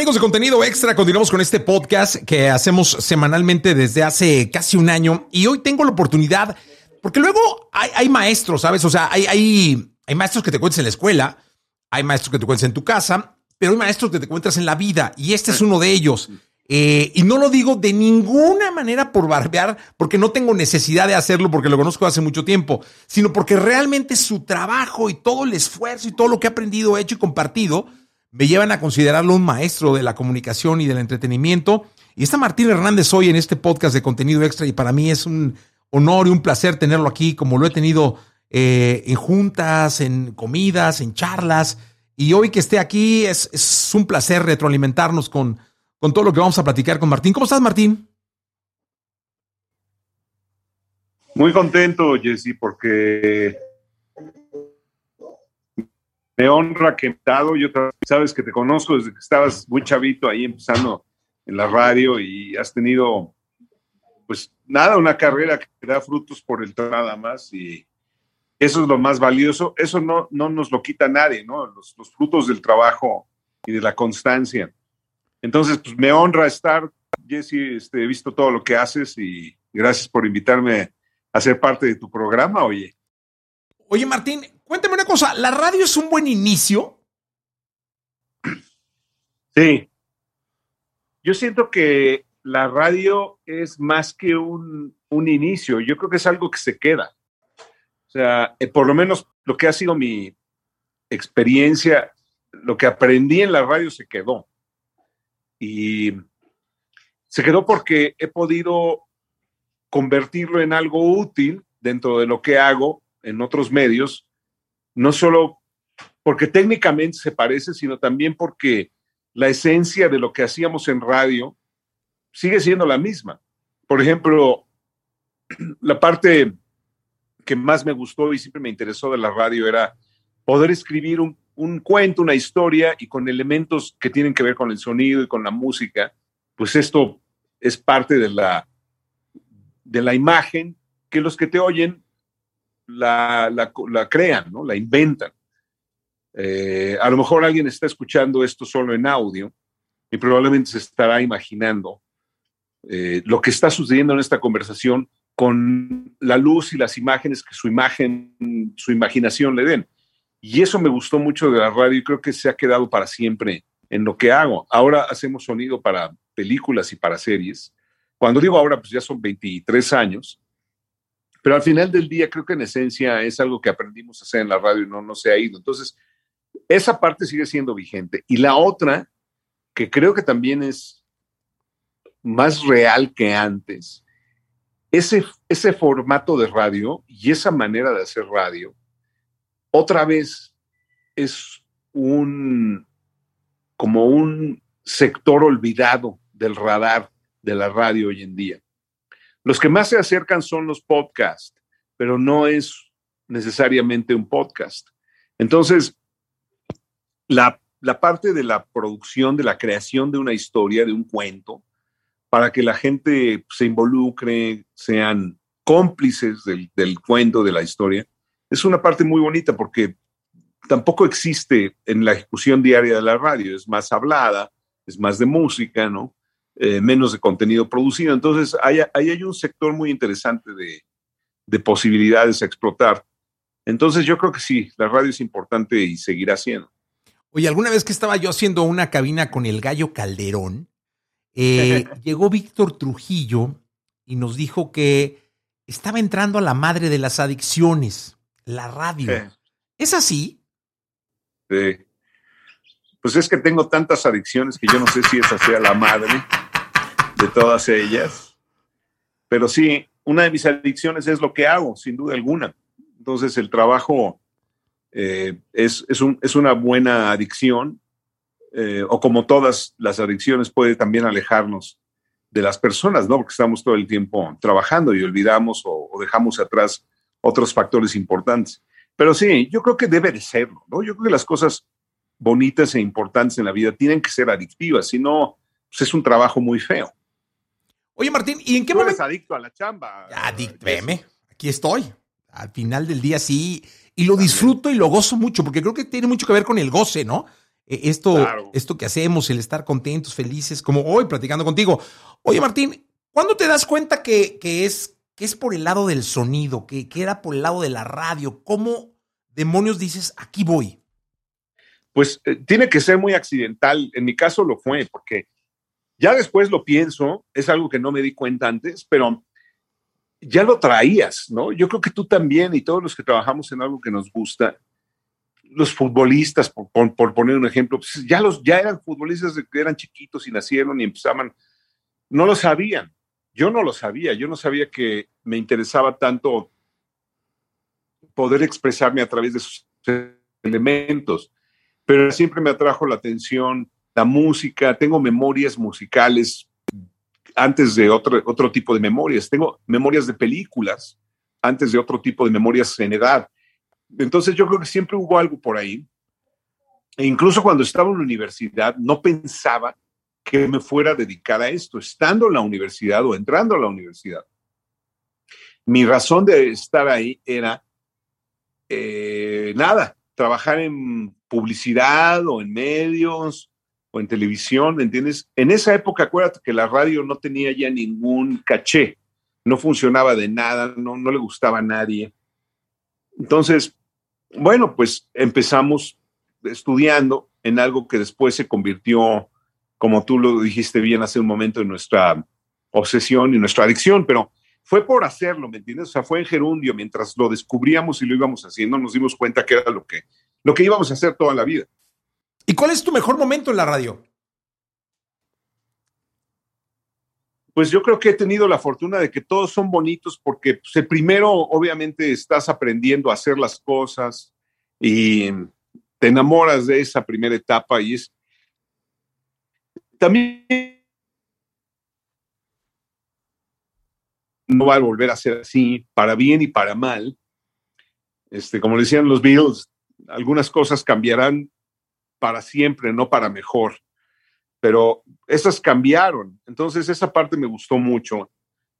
amigos de contenido extra? Continuamos con este podcast que hacemos semanalmente desde hace casi un año y hoy tengo la oportunidad, porque luego hay, maestros, ¿sabes? O sea, hay, hay, hay maestros que te cuentas en la escuela, hay maestros que te cuentas en tu casa, pero hay maestros que te encuentras en la vida y este es uno de ellos. Eh, y no lo digo de ninguna manera por barbear, porque no tengo necesidad de hacerlo porque lo conozco hace mucho tiempo, sino porque realmente su trabajo y todo el esfuerzo y todo lo que ha aprendido, hecho y compartido me llevan a considerarlo un maestro de la comunicación y del entretenimiento. Y está Martín Hernández hoy en este podcast de contenido extra y para mí es un honor y un placer tenerlo aquí, como lo he tenido eh, en juntas, en comidas, en charlas. Y hoy que esté aquí es, un placer retroalimentarnos con con todo lo que vamos a platicar con Martín. ¿Cómo estás, Martín? Muy contento, Jesse, porque me honra que he dado. Yo sabes que te conozco desde que estabas muy chavito ahí empezando en la radio y has tenido, pues nada, una carrera que da frutos por el nada más y eso es lo más valioso. Eso no, no nos lo quita nadie, ¿no? Los, los frutos del trabajo y de la constancia. Entonces, pues me honra estar, Jesse, este, he visto todo lo que haces y gracias por invitarme a ser parte de tu programa, oye. Oye, Martín, cuéntame una cosa, ¿la radio es un buen inicio? Sí. Yo siento que la radio es más que un, un inicio, yo creo que es algo que se queda. O sea, eh, por lo menos lo que ha sido mi experiencia, lo que aprendí en la radio se quedó. Y se quedó porque he podido convertirlo en algo útil dentro de lo que hago en otros medios, no solo porque técnicamente se parece, sino también porque la esencia de lo que hacíamos en radio sigue siendo la misma. Por ejemplo, la parte que más me gustó y siempre me interesó de la radio era poder escribir un, un cuento, una historia y con elementos que tienen que ver con el sonido y con la música, pues esto es parte de la, de la imagen que los que te oyen la, crean, ¿no? la inventan. Eh, a lo mejor alguien está escuchando esto solo en audio y probablemente se estará imaginando eh, lo que está sucediendo en esta conversación con la luz y las imágenes que su imagen, su imaginación le den. Y eso me gustó mucho de la radio y creo que se ha quedado para siempre en lo que hago. Ahora hacemos sonido para películas y para series. Cuando digo ahora, pues ya son 23 años. Pero al final del día creo que en esencia es algo que aprendimos a hacer en la radio y no, no se ha ido. Entonces, esa parte sigue siendo vigente. Y la otra, que creo que también es más real que antes, ese, ese formato de radio y esa manera de hacer radio otra vez es un como un sector olvidado del radar de la radio hoy en día. Los que más se acercan son los podcasts, pero no es necesariamente un podcast. Entonces, la, parte de la producción, de la creación de una historia, de un cuento, para que la gente se involucre, sean cómplices del, del cuento, de la historia, es una parte muy bonita porque tampoco existe en la ejecución diaria de la radio, es más hablada, es más de música, ¿no? Eh, menos de contenido producido. Entonces, ahí hay, un sector muy interesante de, posibilidades a explotar. Entonces, yo creo que sí, la radio es importante y seguirá siendo. Oye, alguna vez que estaba yo haciendo una cabina con el gallo Calderón, eh, llegó Víctor Trujillo y nos dijo que estaba entrando a la madre de las adicciones la radio. ¿Es así? Sí. Pues es que tengo tantas adicciones que yo no sé si esa sea la madre de todas ellas. Pero sí, una de mis adicciones es lo que hago, sin duda alguna. Entonces el trabajo eh, es, es, una buena adicción, eh, o como todas las adicciones puede también alejarnos de las personas, ¿no? Porque estamos todo el tiempo trabajando y olvidamos o dejamos atrás otros factores importantes. Pero sí, yo creo que debe de serlo, ¿no? Yo creo que las cosas bonitas e importantes en la vida tienen que ser adictivas, si no, pues es un trabajo muy feo. Oye, Martín, ¿y en qué momento? Eres adicto a la chamba. Adicto, aquí estoy. Al final del día sí, y lo disfruto y lo gozo mucho, porque creo que tiene mucho que ver con el goce, ¿no? eh, esto, esto que hacemos, el estar contentos, felices, como hoy platicando contigo. Oye, Martín, ¿cuándo te das cuenta que, es, que es por el lado del sonido, que, que era por el lado de la radio? ¿Cómo demonios dices, aquí voy? Pues eh, tiene que ser muy accidental. En mi caso lo fue, porque ya después lo pienso, es algo que no me di cuenta antes, pero ya lo traías, ¿no? Yo creo que tú también y todos los que trabajamos en algo que nos gusta, los futbolistas, por, poner un ejemplo, pues ya, los, ya eran futbolistas que eran chiquitos y nacieron y empezaban, no lo sabían. Yo no lo sabía, yo no sabía que me interesaba tanto poder expresarme a través de esos elementos, pero siempre me atrajo la atención, la música, tengo memorias musicales antes de otro, otro tipo de memorias, tengo memorias de películas antes de otro tipo de memorias en edad entonces yo creo que siempre hubo algo por ahí. E incluso cuando estaba en la universidad, no pensaba que me fuera a dedicar a esto, estando en la universidad o entrando a la universidad. Mi razón de estar ahí era, eh, nada, trabajar en publicidad o en medios o en televisión, ¿me entiendes? En esa época, acuérdate que la radio no tenía ya ningún caché, no funcionaba de nada, no, no le gustaba a nadie. Entonces, bueno, pues empezamos estudiando en algo que después se convirtió, como tú lo dijiste bien hace un momento, en nuestra obsesión y nuestra adicción, pero fue por hacerlo, ¿me entiendes? O sea, fue en gerundio, mientras lo descubríamos y lo íbamos haciendo, nos dimos cuenta que era lo que, lo que íbamos a hacer toda la vida. ¿Y cuál es tu mejor momento en la radio? pues yo creo que he tenido la fortuna de que todos son bonitos porque pues, el primero obviamente estás aprendiendo a hacer las cosas y te enamoras de esa primera etapa y es también no va a volver a ser así para bien y para mal. Este, como decían los Beatles, algunas cosas cambiarán para siempre, no para mejor pero esas cambiaron. Entonces esa parte me gustó mucho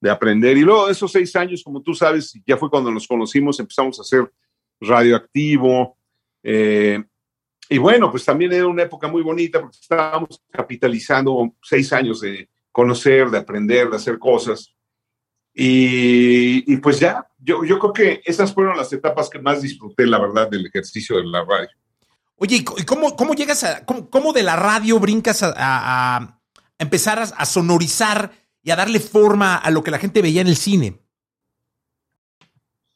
de aprender. Y luego esos seis años, como tú sabes, ya fue cuando nos conocimos, empezamos a hacer radioactivo. Eh, y bueno, pues también era una época muy bonita porque estábamos capitalizando seis años de conocer, de aprender, de hacer cosas. Y, pues ya, yo, yo creo que esas fueron las etapas que más disfruté, la verdad, del ejercicio de la radio. Oye, ¿y cómo, cómo llegas a, cómo, de la radio brincas a, empezar a, sonorizar y a darle forma a lo que la gente veía en el cine?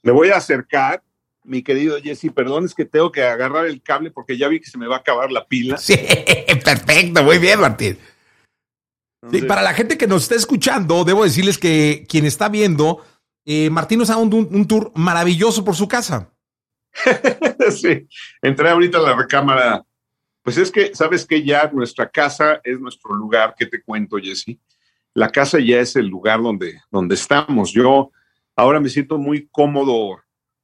Me voy a acercar, mi querido Jesse, perdón, es que tengo que agarrar el cable porque ya vi que se me va a acabar la pila. Sí, perfecto, muy bien, Martín. Sí, para la gente que nos está escuchando, debo decirles que quien está viendo, eh, Martín nos ha dado un tour maravilloso por su casa. sí, entré ahorita a la recámara. Pues es que, ¿sabes que Ya nuestra casa es nuestro lugar, ¿qué te cuento, Jesse? La casa ya es el lugar donde, donde estamos. Yo ahora me siento muy cómodo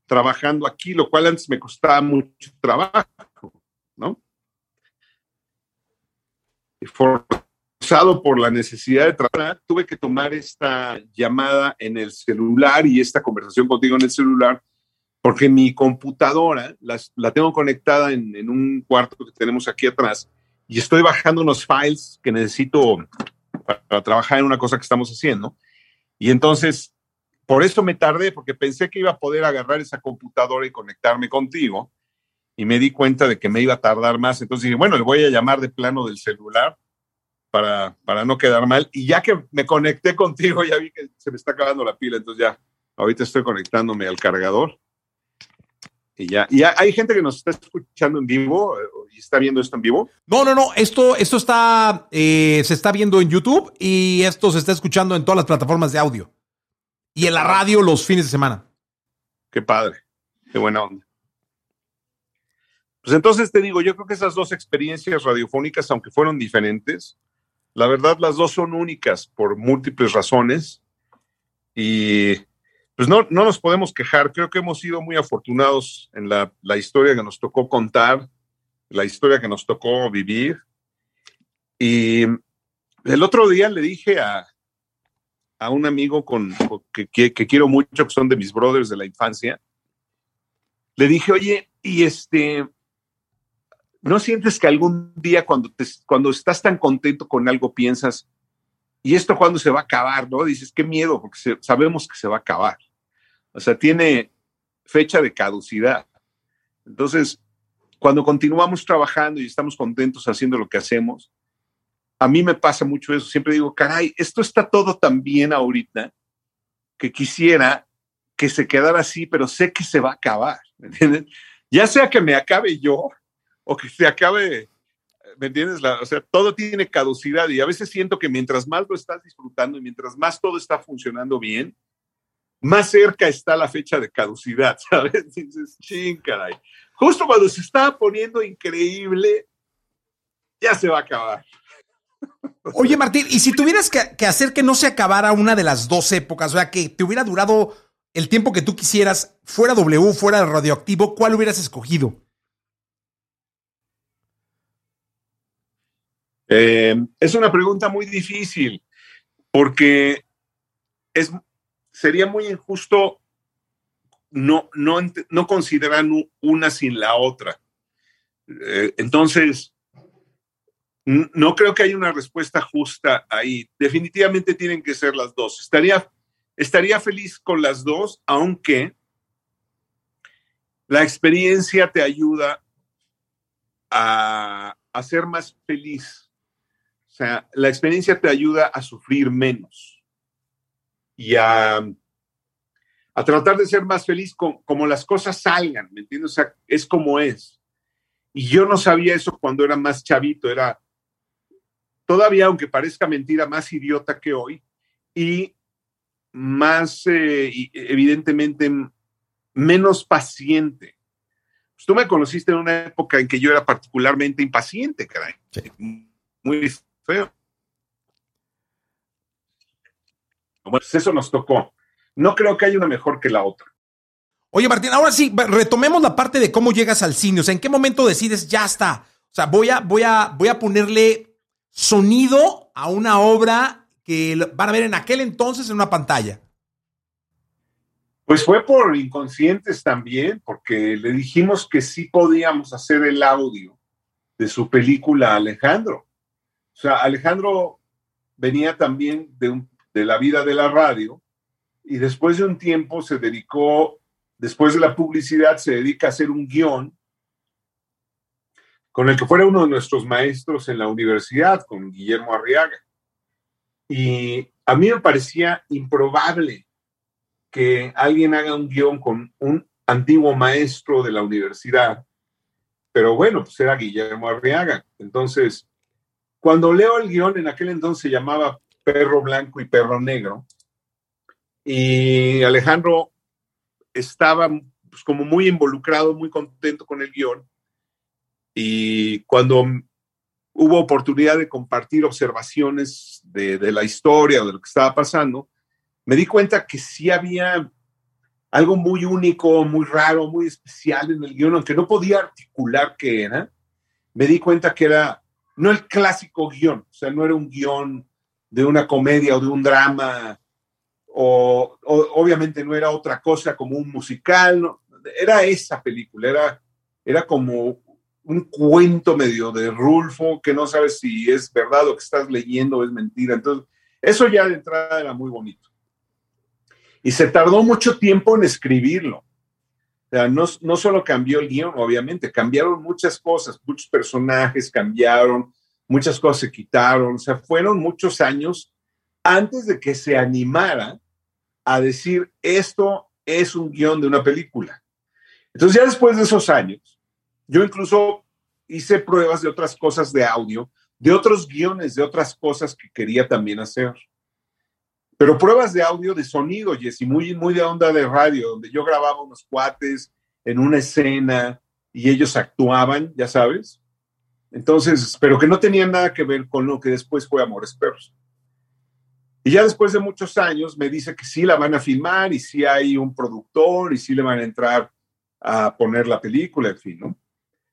trabajando aquí, lo cual antes me costaba mucho trabajo, ¿no? Y forzado por la necesidad de trabajar, tuve que tomar esta llamada en el celular y esta conversación contigo en el celular porque mi computadora la tengo conectada en, un cuarto que tenemos aquí atrás y estoy bajando unos files que necesito para, trabajar en una cosa que estamos haciendo. Y entonces, por eso me tardé, porque pensé que iba a poder agarrar esa computadora y conectarme contigo. Y me di cuenta de que me iba a tardar más. Entonces dije, bueno, le voy a llamar de plano del celular para, para no quedar mal. Y ya que me conecté contigo, ya vi que se me está acabando la pila. Entonces ya, ahorita estoy conectándome al cargador y ya, y hay gente que nos está escuchando en vivo eh, y está viendo esto en vivo. No, no, no. Esto, esto está, eh, se está viendo en YouTube y esto se está escuchando en todas las plataformas de audio y en la radio los fines de semana. Qué padre, qué buena onda. Pues entonces te digo, yo creo que esas dos experiencias radiofónicas, aunque fueron diferentes, la verdad las dos son únicas por múltiples razones y pues no, no nos podemos quejar. Creo que hemos sido muy afortunados en la, historia que nos tocó contar, la historia que nos tocó vivir. Y el otro día le dije a, a un amigo con, que, que, quiero mucho, que son de mis brothers de la infancia, le dije, oye, y este, ¿No sientes que algún día cuando, te, cuando estás tan contento con algo piensas, ¿y esto cuándo se va a acabar? ¿No? Dices, qué miedo, porque sabemos que se va a acabar. O sea, tiene fecha de caducidad. Entonces, cuando continuamos trabajando y estamos contentos haciendo lo que hacemos, a mí me pasa mucho eso. Siempre digo, caray, esto está todo tan bien ahorita que quisiera que se quedara así, pero sé que se va a acabar. Ya sea que me acabe yo o que se acabe, ¿me entiendes? o sea, todo tiene caducidad y a veces siento que mientras más lo estás disfrutando y mientras más todo está funcionando bien, más cerca está la fecha de caducidad, ¿sabes? Dices, ching, caray. Justo cuando se está poniendo increíble, ya se va a acabar. Oye, Martín, y si tuvieras que, que, hacer que no se acabara una de las dos épocas, o sea, que te hubiera durado el tiempo que tú quisieras, fuera W, fuera radioactivo, ¿cuál hubieras escogido? Eh, es una pregunta muy difícil porque es, sería muy injusto no, no, no considerar una sin la otra. Eh, entonces, no creo que haya una respuesta justa ahí. Definitivamente tienen que ser las dos. Estaría, estaría feliz con las dos, aunque la experiencia te ayuda a, a ser más feliz o sea, la experiencia te ayuda a sufrir menos y a, a tratar de ser más feliz con, como las cosas salgan, ¿me entiendes? O sea, es como es. Y yo no sabía eso cuando era más chavito, era todavía, aunque parezca mentira, más idiota que hoy y más, eh, evidentemente, menos paciente. Pues tú me conociste en una época en que yo era particularmente impaciente, caray. Muy feo. Bueno, pues eso nos tocó. No creo que haya una mejor que la otra. Oye, Martín, ahora sí, retomemos la parte de cómo llegas al cine. O sea, ¿en qué momento decides ya está? O sea, voy a, voy a, voy a ponerle sonido a una obra que van a ver en aquel entonces en una pantalla. Pues fue por inconscientes también, porque le dijimos que sí podíamos hacer el audio de su película Alejandro. O sea, Alejandro venía también de, de la vida de la radio y después de un tiempo se dedicó, después de la publicidad, se dedica a hacer un guion con el que fuera uno de nuestros maestros en la universidad, con Guillermo Arriaga. Y a mí me parecía improbable que alguien haga un guion con un antiguo maestro de la universidad, pero bueno, pues era Guillermo Arriaga. Entonces, cuando leo el guion, en aquel entonces se llamaba Perro Blanco y Perro Negro, y Alejandro estaba pues, como muy involucrado, muy contento con el guion, y cuando hubo oportunidad de compartir observaciones de, de la historia o de lo que estaba pasando, me di cuenta que sí había algo muy único, muy raro, muy especial en el guion, aunque no podía articular qué era, me di cuenta que era no el clásico guion, o sea, no era un guion de una comedia o de un drama, o, obviamente no era otra cosa como un musical, era esa película, era, era como un cuento medio de Rulfo que no sabes si es verdad o que estás leyendo es mentira. Entonces, eso ya de entrada era muy bonito. Y se tardó mucho tiempo en escribirlo. No, no solo cambió el guion, obviamente, cambiaron muchas cosas, muchos personajes cambiaron, muchas cosas se quitaron, o sea, fueron muchos años antes de que se animara a decir, esto es un guion de una película. Entonces ya después de esos años, yo incluso hice pruebas de otras cosas de audio, de otros guiones, de otras cosas que quería también hacer. Pero pruebas de audio, de sonido, Jessy, muy, muy de onda de radio, donde yo grababa unos cuates en una escena y ellos actuaban, ya sabes. Entonces, pero que no tenían nada que ver con lo que después fue Amores Perros. Y ya después de muchos años me dice que sí la van a filmar y sí hay un productor y sí le van a entrar a poner la película, en fin, ¿no?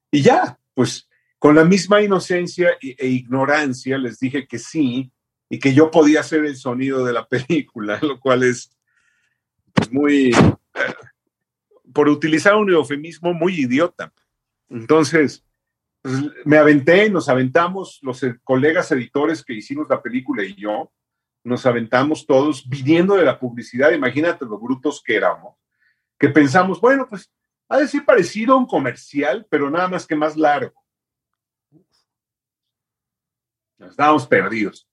Y ya, pues con la misma inocencia e ignorancia les dije que sí, y que yo podía hacer el sonido de la película, lo cual es pues, muy, por utilizar un eufemismo, muy idiota. Entonces, me aventé, nos aventamos, los colegas editores que hicimos la película y yo, nos aventamos todos viniendo de la publicidad, imagínate los brutos que éramos, que pensamos, bueno, pues ha de ser parecido a un comercial, pero nada más que más largo. Nos estábamos perdidos.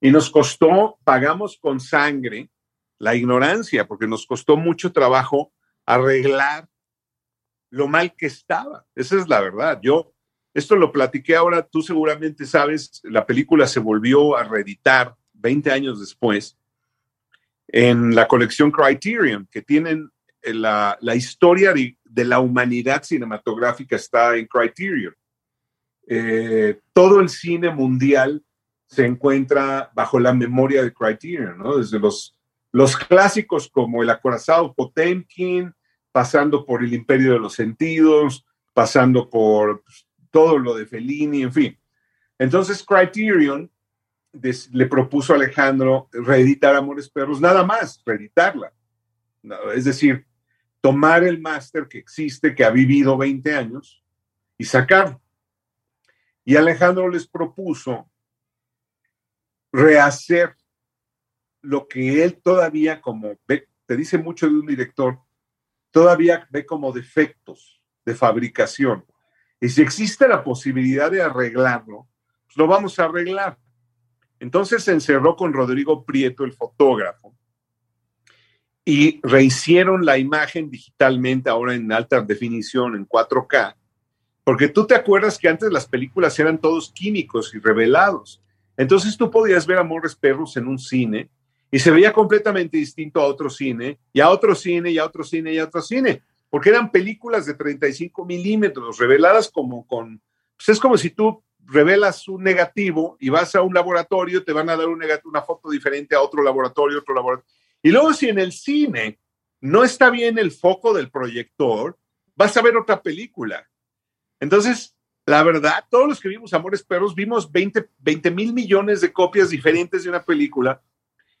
Y nos costó, pagamos con sangre la ignorancia, porque nos costó mucho trabajo arreglar lo mal que estaba. Esa es la verdad. Yo, esto lo platiqué ahora, tú seguramente sabes, la película se volvió a reeditar 20 años después en la colección Criterion, que tienen la, la historia de, de, la humanidad cinematográfica está en Criterion. Eh, todo el cine mundial se encuentra bajo la memoria de Criterion, ¿no? Desde los, los clásicos como El acorazado Potemkin, pasando por El imperio de los sentidos, pasando por pues, todo lo de Fellini, en fin. Entonces Criterion le propuso a Alejandro reeditar Amores Perros, nada más, reeditarla. Es decir, tomar el máster que existe, que ha vivido 20 años, y sacarlo. Y Alejandro les propuso rehacer lo que él todavía como ve, te dice mucho de un director, todavía ve como defectos de fabricación. Y si existe la posibilidad de arreglarlo, pues lo vamos a arreglar. Entonces se encerró con Rodrigo Prieto, el fotógrafo, y rehicieron la imagen digitalmente, ahora en alta definición, en 4K, porque tú te acuerdas que antes las películas eran todos químicos y revelados. Entonces tú podías ver Amores Perros en un cine y se veía completamente distinto a otro cine, y a otro cine, y a otro cine, y a otro cine, porque eran películas de 35 milímetros, reveladas como con, pues es como si tú revelas un negativo y vas a un laboratorio, te van a dar un una foto diferente a otro laboratorio, otro laboratorio. Y luego si en el cine no está bien el foco del proyector, vas a ver otra película. Entonces, la verdad, todos los que vimos Amores Perros vimos 20 mil millones de copias diferentes de una película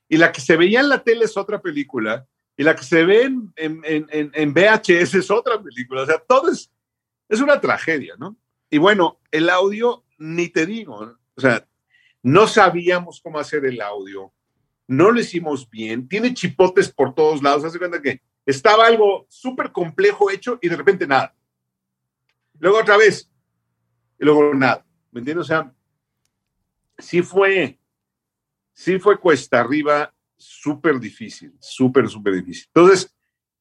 y la que se veía en la tele es otra película y la que se ve en, en, VHS es otra película. O sea, todo es, es una tragedia, ¿no? Y bueno, el audio, ni te digo, o sea, no sabíamos cómo hacer el audio, no lo hicimos bien, tiene chipotes por todos lados, hace cuenta que estaba algo súper complejo hecho y de repente nada. Luego otra vez, y luego nada, ¿me entiendes? O sea, sí fue, sí fue cuesta arriba súper difícil, súper, súper difícil. Entonces,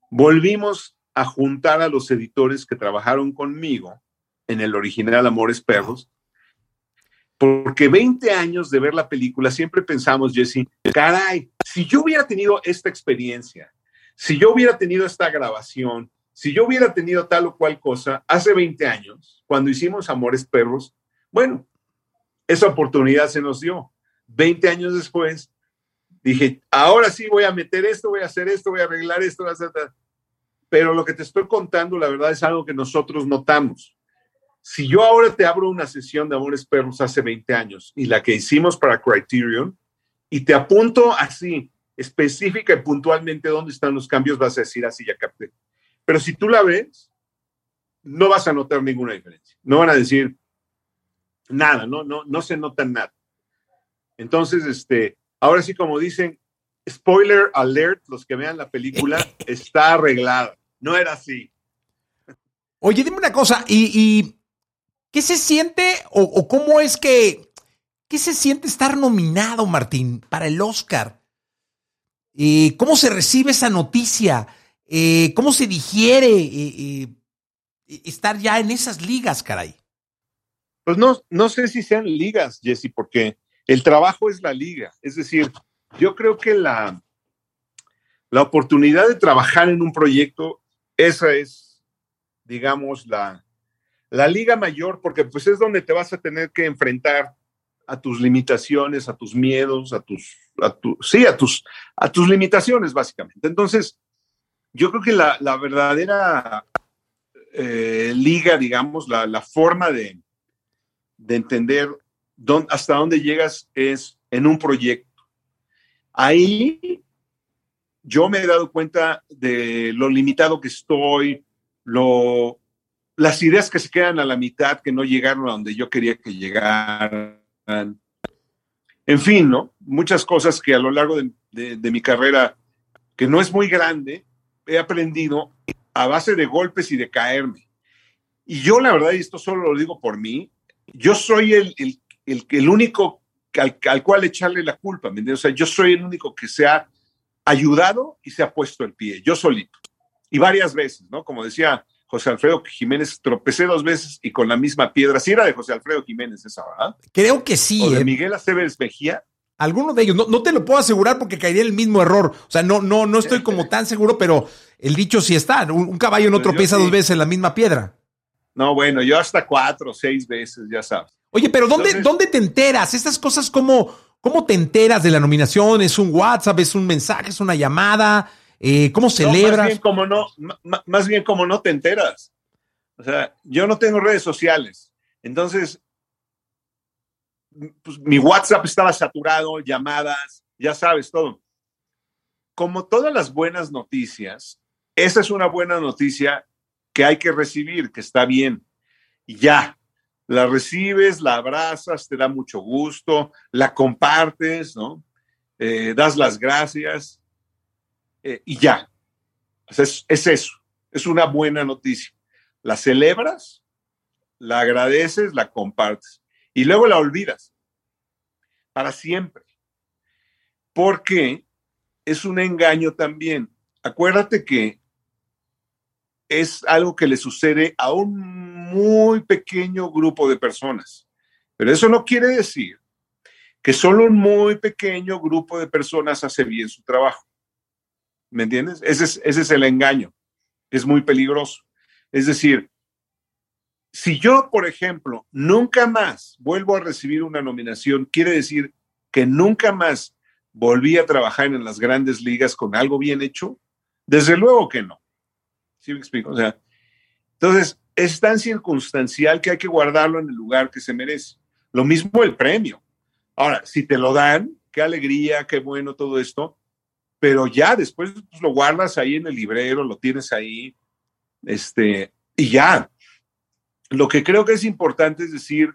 volvimos a juntar a los editores que trabajaron conmigo en el original Amores Perros, porque 20 años de ver la película, siempre pensamos, Jesse, caray, si yo hubiera tenido esta experiencia, si yo hubiera tenido esta grabación, si yo hubiera tenido tal o cual cosa hace 20 años, cuando hicimos Amores Perros, bueno, esa oportunidad se nos dio. 20 años después, dije, ahora sí voy a meter esto, voy a hacer esto, voy a arreglar esto, voy a hacer Pero lo que te estoy contando, la verdad, es algo que nosotros notamos. Si yo ahora te abro una sesión de Amores Perros hace 20 años y la que hicimos para Criterion, y te apunto así, específica y puntualmente dónde están los cambios, vas a decir así, ya capté. Pero si tú la ves, no vas a notar ninguna diferencia. No van a decir nada, no, no, no se nota nada. Entonces, este, ahora sí, como dicen, spoiler alert, los que vean la película, está arreglada. No era así. Oye, dime una cosa, ¿y, qué se siente o, cómo es que, qué se siente estar nominado, Martín, para el Oscar? ¿Y ¿Cómo se recibe esa noticia? Eh, ¿Cómo se digiere eh, eh, estar ya en esas ligas, caray? Pues no, no sé si sean ligas, Jesse, porque el trabajo es la liga. Es decir, yo creo que la, la oportunidad de trabajar en un proyecto, esa es, digamos, la, la liga mayor, porque pues es donde te vas a tener que enfrentar a tus limitaciones, a tus miedos, a tus, a sí, a tus, a tus limitaciones, básicamente. Entonces, yo creo que la, la verdadera eh, liga, digamos, la, la forma de, de entender hasta dónde llegas es en un proyecto. Ahí yo me he dado cuenta de lo limitado que estoy, lo, las ideas que se quedan a la mitad, que no llegaron a donde yo quería que llegaran. En fin, ¿no? Muchas cosas que a lo largo de, mi carrera, que no es muy grande, he aprendido a base de golpes y de caerme. Y yo, la verdad, y esto solo lo digo por mí, yo soy el, el, el, el único al, al, cual echarle la culpa, ¿me entiendes? O sea, yo soy el único que se ha ayudado y se ha puesto el pie, yo solito. Y varias veces, ¿no? Como decía José Alfredo Jiménez, tropecé dos veces y con la misma piedra. Sí era de José Alfredo Jiménez esa, ¿verdad? Creo que sí. O de ¿eh? Miguel Aceves Mejía. Alguno de ellos, no, no, te lo puedo asegurar porque caería el mismo error. O sea, no, no, no estoy como tan seguro, pero el dicho sí está. Un, caballo no pues tropieza dos veces en la misma piedra. No, bueno, yo hasta cuatro o seis veces, ya sabes. Oye, pero ¿dónde, ¿dónde te enteras? Estas cosas, ¿cómo, ¿cómo te enteras de la nominación? ¿Es un WhatsApp? ¿Es un mensaje? ¿Es una llamada? Eh, ¿Cómo celebras? más, bien como no, más bien como no te enteras. O sea, yo no tengo redes sociales. Entonces, pues, mi WhatsApp estaba saturado, llamadas, ya sabes, todo. Como todas las buenas noticias, esa es una buena noticia que hay que recibir, que está bien. Y ya, la recibes, la abrazas, te da mucho gusto, la compartes, ¿no? Eh, das las gracias eh, y ya. es, es eso, es una buena noticia la celebras, la agradeces, la compartes y luego la olvidas para siempre. Porque es un engaño también. Acuérdate que es algo que le sucede a un muy pequeño grupo de personas. Pero eso no quiere decir que solo un muy pequeño grupo de personas hace bien su trabajo. ¿Me entiendes? Ese es, ese es el engaño. Es muy peligroso. Es decir, si yo, por ejemplo, nunca más vuelvo a recibir una nominación, quiere decir que nunca más volví a trabajar en las grandes ligas con algo bien hecho. Desde luego que no. ¿Sí me explico? O sea, entonces es tan circunstancial que hay que guardarlo en el lugar que se merece. Lo mismo el premio. Ahora, si te lo dan, qué alegría, qué bueno todo esto, pero ya después pues, lo guardas ahí en el librero, lo tienes ahí, este, y ya. Lo que creo que es importante es decir,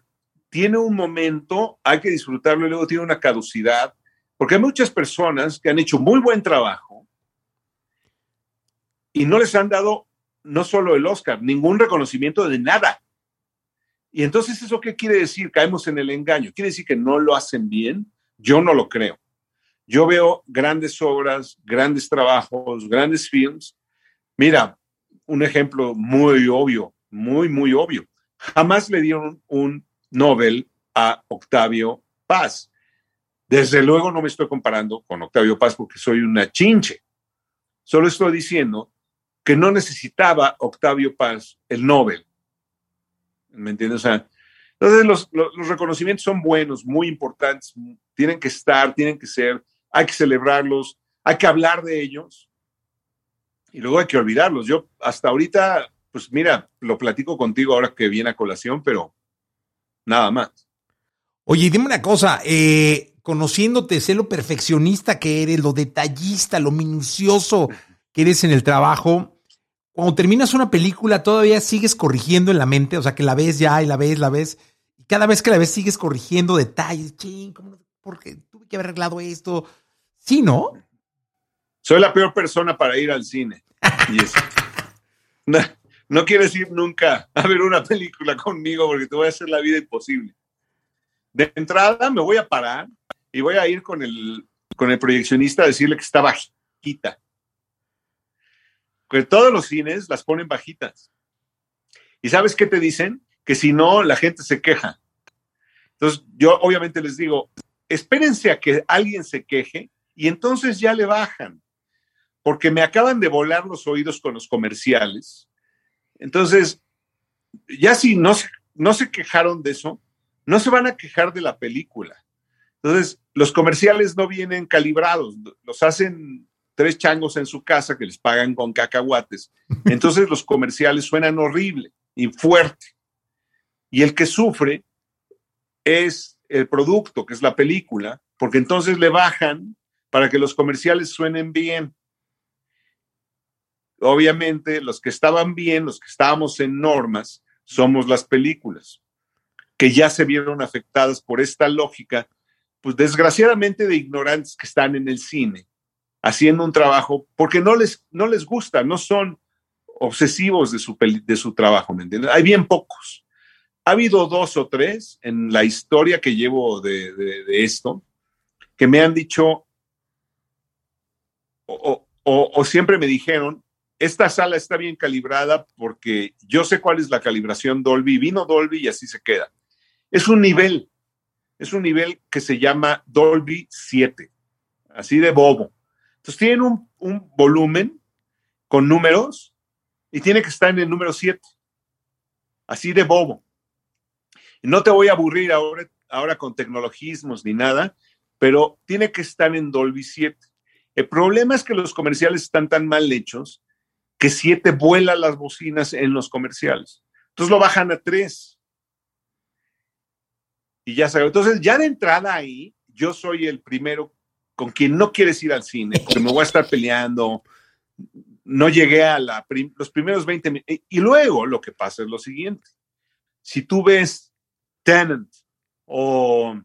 tiene un momento, hay que disfrutarlo y luego tiene una caducidad, porque hay muchas personas que han hecho muy buen trabajo y no les han dado no solo el Oscar, ningún reconocimiento de nada. Y entonces, ¿eso qué quiere decir? Caemos en el engaño. ¿Quiere decir que no lo hacen bien? Yo no lo creo. Yo veo grandes obras, grandes trabajos, grandes films. Mira, un ejemplo muy obvio, muy, muy obvio. Jamás le dieron un Nobel a Octavio Paz. Desde luego no me estoy comparando con Octavio Paz porque soy una chinche. Solo estoy diciendo que no necesitaba Octavio Paz el Nobel. ¿Me entiendes? entonces los, los reconocimientos son buenos, muy importantes, tienen que estar, tienen que ser, hay que celebrarlos, hay que hablar de ellos, y luego hay que olvidarlos. Yo hasta ahorita, pues mira, lo platico contigo ahora que viene a colación, pero nada más. Oye, dime una cosa, eh, conociéndote, sé lo perfeccionista que eres, lo detallista, lo minucioso que eres en el trabajo. Cuando terminas una película, todavía sigues corrigiendo en la mente, o sea, que la ves ya y la ves, la ves, y cada vez que la ves sigues corrigiendo detalles. Ching, ¿cómo, ¿por qué tuve que haber arreglado esto? Sí, ¿no? Soy la peor persona para ir al cine. Y no, no, quieres ir nunca a ver una película conmigo porque te voy a hacer la vida imposible. De entrada me voy a parar y voy a ir con el, con el proyeccionista a decirle que está bajita. Que todos los cines las ponen bajitas. ¿Y sabes qué te dicen? Que si no, la gente se queja. Entonces, yo obviamente les digo, espérense a que alguien se queje y entonces ya le bajan porque me acaban de volar los oídos con los comerciales. Entonces, ya si no, no se quejaron de eso, no se van a quejar de la película. Entonces, los comerciales no vienen calibrados, los hacen tres changos en su casa que les pagan con cacahuates. Entonces, los comerciales suenan horrible y fuerte. Y el que sufre es el producto, que es la película, porque entonces le bajan para que los comerciales suenen bien. obviamente los que estaban bien, los que estábamos en normas, somos las películas, que ya se vieron afectadas por esta lógica, pues desgraciadamente de ignorantes que están en el cine, haciendo un trabajo, porque no les, no les gusta, no son obsesivos de su, de su trabajo, ¿me entiendes? Hay bien pocos. Ha habido dos o tres en la historia que llevo de, de, esto que me han dicho, o, o, o siempre me dijeron, esta sala está bien calibrada porque yo sé cuál es la calibración Dolby, vino Dolby y así se queda. Es un nivel, es un nivel que se llama Dolby 7, así de bobo. Entonces tienen un, un volumen con números y tiene que estar en el número 7, así de bobo. No te voy a aburrir ahora, ahora con tecnologismos ni nada, pero tiene que estar en Dolby 7. El problema es que los comerciales están tan mal hechos que 7 vuela las bocinas en los comerciales. Entonces lo bajan a 3. Y ya sabes, entonces ya de entrada ahí, yo soy el primero con quien no quieres ir al cine, porque me voy a estar peleando. No llegué a la los primeros 20 minutos. Y luego lo que pasa es lo siguiente. Si tú ves Tenant o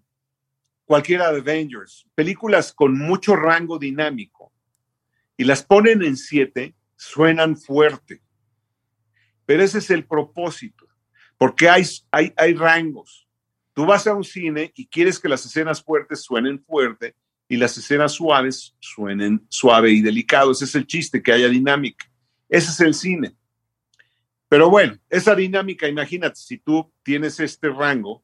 cualquiera de Avengers, películas con mucho rango dinámico, y las ponen en 7, suenan fuerte. Pero ese es el propósito, porque hay, hay rangos. Tú vas a un cine y quieres que las escenas fuertes suenen fuerte y las escenas suaves suenen suave y delicado. Ese es el chiste, que haya dinámica. Ese es el cine. Pero bueno, esa dinámica, imagínate, si tú tienes este rango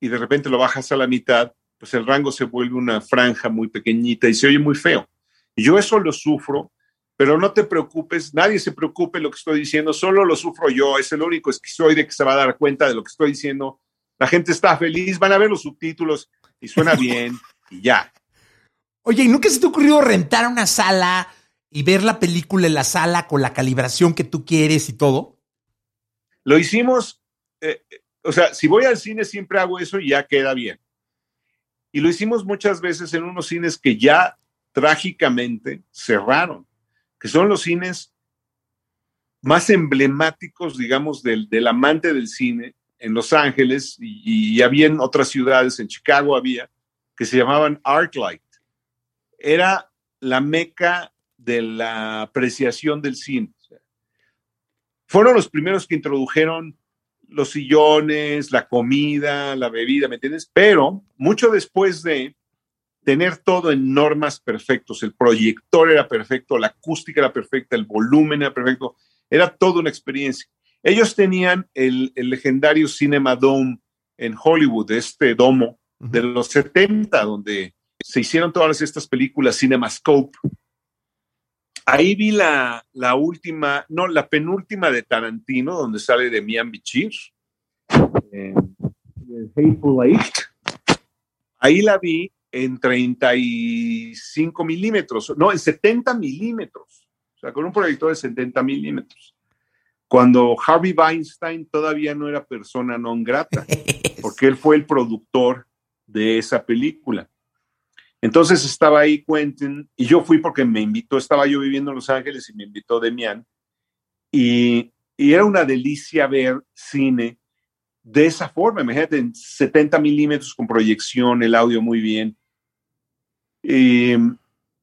y de repente lo bajas a la mitad, pues el rango se vuelve una franja muy pequeñita y se oye muy feo. Y yo eso lo sufro pero no te preocupes, nadie se preocupe lo que estoy diciendo, solo lo sufro yo, es el único esquizoide que se va a dar cuenta de lo que estoy diciendo. La gente está feliz, van a ver los subtítulos y suena bien y ya. Oye, ¿y nunca se te ha ocurrido rentar una sala y ver la película en la sala con la calibración que tú quieres y todo? Lo hicimos, eh, o sea, si voy al cine siempre hago eso y ya queda bien. Y lo hicimos muchas veces en unos cines que ya trágicamente cerraron que son los cines más emblemáticos, digamos, del, amante del cine en Los Ángeles y, había en otras ciudades, en Chicago había, que se llamaban ArcLight. Era la meca de la apreciación del cine. Fueron los primeros que introdujeron los sillones, la comida, la bebida, ¿me entiendes? Pero mucho después de, tener todo en normas perfectos. El proyector era perfecto, la acústica era perfecta, el volumen era perfecto. Era toda una experiencia. Ellos tenían el, legendario Cinema Dome en Hollywood, este domo de los 70, donde se hicieron todas estas películas CinemaScope. Ahí vi la, la última, no, la penúltima de Tarantino, donde sale de Miami Bichir, Hateful Eight. Ahí la vi en 35 milímetros, no, en 70 milímetros, o sea, con un proyector de 70 milímetros. Cuando Harvey Weinstein todavía no era persona non grata, porque él fue el productor de esa película. Entonces estaba ahí Quentin y yo fui porque me invitó, estaba yo viviendo en Los Ángeles y me invitó Demian y, y era una delicia ver cine de esa forma, imagínate, en 70 milímetros con proyección, el audio muy bien. Y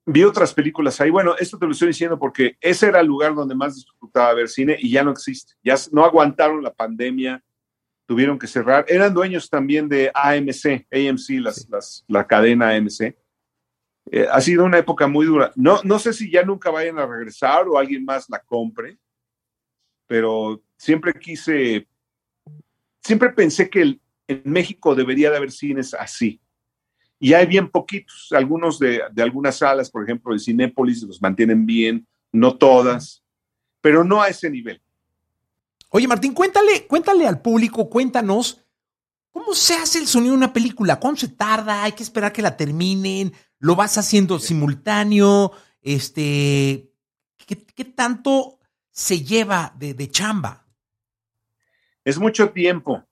vi otras películas ahí. Bueno, esto te lo estoy diciendo porque ese era el lugar donde más disfrutaba ver cine y ya no existe. Ya no aguantaron la pandemia, tuvieron que cerrar. Eran dueños también de AMC, AMC, las, la cadena AMC. Eh, ha sido una época muy dura. No, no sé si ya nunca vayan a regresar o alguien más la compre, pero siempre quise siempre pensé que en México debería de haber cines así. Y hay bien poquitos, algunos de, algunas salas, por ejemplo, de Cinépolis, los mantienen bien, no todas, pero no a ese nivel. Oye, Martín, cuéntale, cuéntale al público, cuéntanos, ¿cómo se hace el sonido de una película? ¿Cuánto se tarda? ¿Hay que esperar que la terminen? ¿Lo vas haciendo simultáneo? Este, ¿qué, tanto se lleva de, de chamba? es mucho tiempo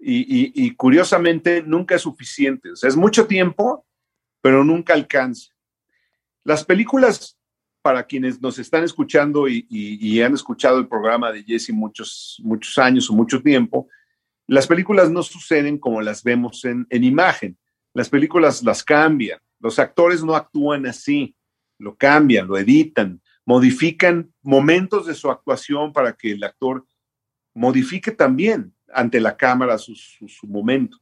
y, curiosamente nunca es suficiente. O sea, es mucho tiempo, pero nunca alcanza. Las películas para quienes nos están escuchando y, han escuchado el programa de Jesse muchos, muchos años o mucho tiempo, las películas no suceden como las vemos en, en imagen. Las películas las cambian. Los actores no actúan así. Lo cambian, lo editan, modifican momentos de su actuación para que el actor modifique también ante la cámara su, su, momento.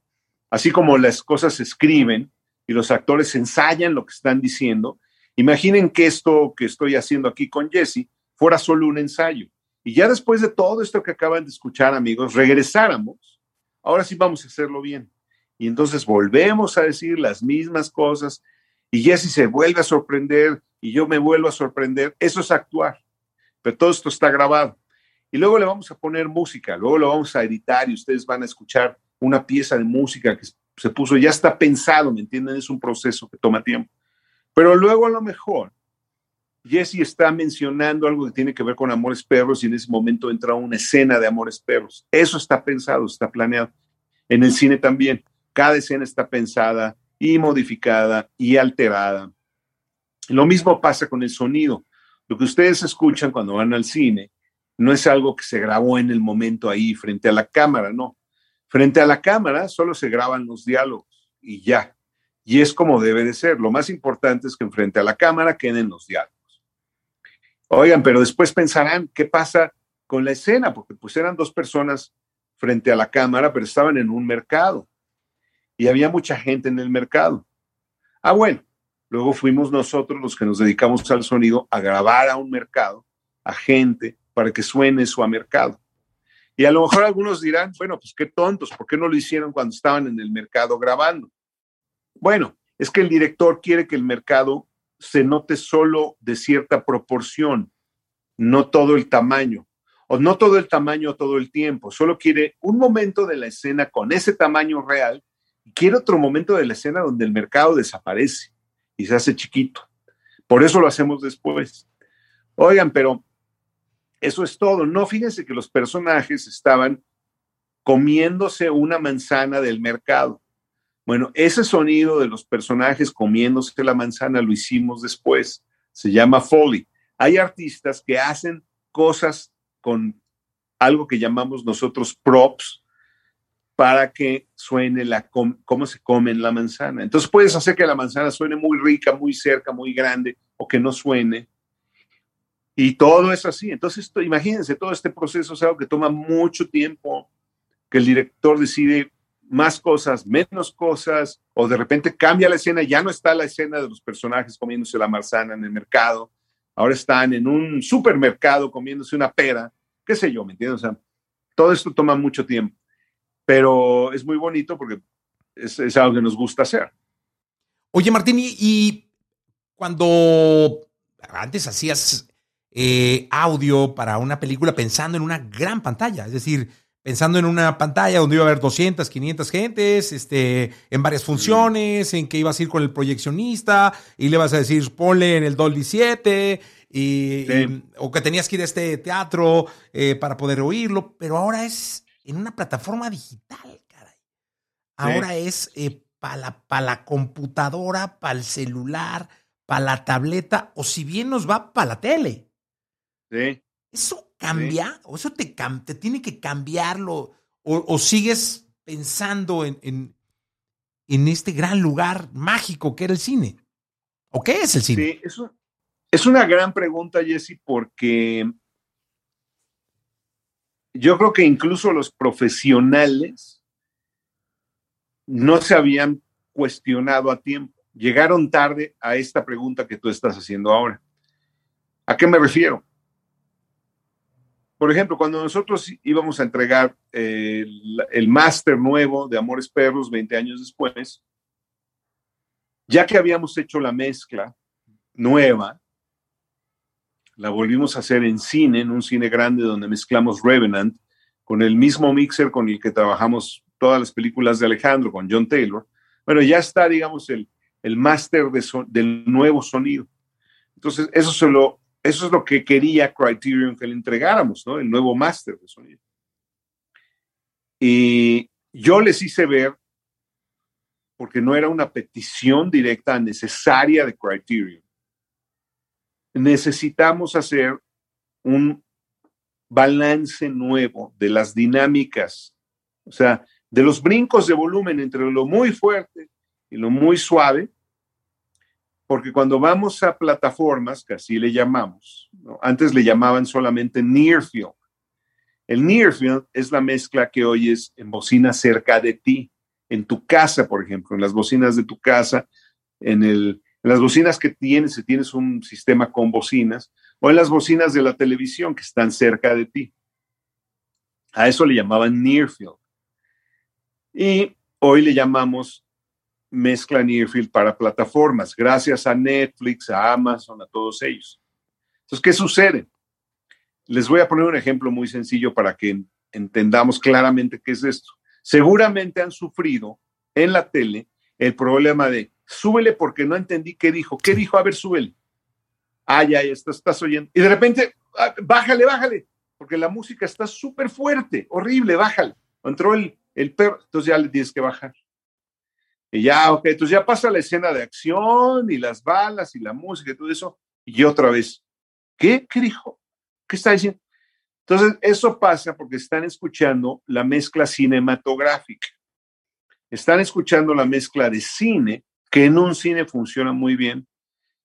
Así como las cosas se escriben y los actores ensayan lo que están diciendo, imaginen que esto que estoy haciendo aquí con Jesse fuera solo un ensayo. Y ya después de todo esto que acaban de escuchar, amigos, regresáramos, ahora sí vamos a hacerlo bien. Y entonces volvemos a decir las mismas cosas y Jesse se vuelve a sorprender y yo me vuelvo a sorprender. Eso es actuar. Pero todo esto está grabado. Y luego le vamos a poner música, luego lo vamos a editar y ustedes van a escuchar una pieza de música que se puso, ya está pensado, ¿me entienden? Es un proceso que toma tiempo. Pero luego a lo mejor Jesse está mencionando algo que tiene que ver con Amores Perros y en ese momento entra una escena de Amores Perros. Eso está pensado, está planeado. En el cine también, cada escena está pensada y modificada y alterada. Lo mismo pasa con el sonido. Lo que ustedes escuchan cuando van al cine no es algo que se grabó en el momento ahí frente a la cámara, no. Frente a la cámara solo se graban los diálogos y ya. Y es como debe de ser. Lo más importante es que frente a la cámara queden los diálogos. Oigan, pero después pensarán, ¿qué pasa con la escena? Porque pues eran dos personas frente a la cámara, pero estaban en un mercado y había mucha gente en el mercado. Ah, bueno, luego fuimos nosotros los que nos dedicamos al sonido a grabar a un mercado, a gente, para que suene eso a mercado. Y a lo mejor algunos dirán, bueno, pues qué tontos, ¿por qué no lo hicieron cuando estaban en el mercado grabando? Bueno, es que el director quiere que el mercado se note solo de cierta proporción, no todo el tamaño, o no todo el tamaño todo el tiempo, solo quiere un momento de la escena con ese tamaño real quiere otro momento de la escena donde el mercado desaparece y se hace chiquito. Por eso lo hacemos después. Oigan, pero eso es todo. No, fíjense que los personajes estaban comiéndose una manzana del mercado. Bueno, ese sonido de los personajes comiéndose la manzana lo hicimos después. Se llama Foley. Hay artistas que hacen cosas con algo que llamamos nosotros props para que suene la cómo se come la manzana. Entonces puedes hacer que la manzana suene muy rica, muy cerca, muy grande o que no suene. Y todo es así. Entonces, imagínense, todo este proceso es algo que toma mucho tiempo, que el director decide más cosas, menos cosas, o de repente cambia la escena, ya no está la escena de los personajes comiéndose la manzana en el mercado, ahora están en un supermercado comiéndose una pera, qué sé yo, ¿me entiendes? O sea, todo esto toma mucho tiempo, pero es muy bonito porque es, algo que nos gusta hacer. Oye, Martín, y cuando antes hacías eh, audio para una película pensando en una gran pantalla, es decir, pensando en una pantalla donde iba a haber 200, 500 gentes, este, en varias funciones, en que ibas a ir con el proyeccionista y le vas a decir, ponle en el Dolby 7, y, o que tenías que ir a este teatro eh, para poder oírlo, pero ahora es en una plataforma digital, caray. Ahora es eh, para la, la computadora, para el celular, para la tableta, o si bien nos va para la tele. ¿Eso cambia? ¿O eso te, te tiene que cambiarlo? ¿O, sigues pensando en, en, este gran lugar mágico que era el cine? ¿O qué es el cine? Sí, eso es una gran pregunta, Jesse, porque yo creo que incluso los profesionales no se habían cuestionado a tiempo. Llegaron tarde a esta pregunta que tú estás haciendo ahora. ¿A qué me refiero? Por ejemplo, cuando nosotros íbamos a entregar el, máster nuevo de Amores Perros 20 años después, ya que habíamos hecho la mezcla nueva, la volvimos a hacer en cine, en un cine grande donde mezclamos Revenant con el mismo mixer con el que trabajamos todas las películas de Alejandro, con John Taylor. Bueno, ya está, digamos, el, el máster de del nuevo sonido. Entonces, eso se lo eso es lo que quería Criterion que le entregáramos, ¿no? El nuevo máster de sonido. Y yo les hice ver, porque no era una petición directa necesaria de Criterion. Necesitamos hacer un balance nuevo de las dinámicas, o sea, de los brincos de volumen entre lo muy fuerte y lo muy suave, porque cuando vamos a plataformas, que así le llamamos, antes le llamaban solamente near field. El near field es la mezcla que oyes en bocinas cerca de ti, en tu casa, por ejemplo, en las bocinas de tu casa, en, el, en las bocinas que tienes, si tienes un sistema con bocinas, o en las bocinas de la televisión que están cerca de ti. A eso le llamaban near field. Y hoy le llamamos mezcla Nearfield para plataformas, gracias a Netflix, a Amazon, a todos ellos. Entonces, ¿qué sucede? Les voy a poner un ejemplo muy sencillo para que entendamos claramente qué es esto. Seguramente han sufrido en la tele el problema de súbele porque no entendí qué dijo. ¿Qué dijo? A ver, súbele. Ya, ya estás, estás oyendo. Y de repente, ah, bájale, bájale, porque la música está súper fuerte, horrible, bájale. Entró el, el perro, entonces ya le tienes que bajar. Y ya, ok, entonces ya pasa la escena de acción y las balas y la música y todo eso. Y otra vez, ¿qué? ¿Qué dijo? ¿Qué está diciendo? Entonces, eso pasa porque están escuchando la mezcla cinematográfica. Están escuchando la mezcla de cine, que en un cine funciona muy bien,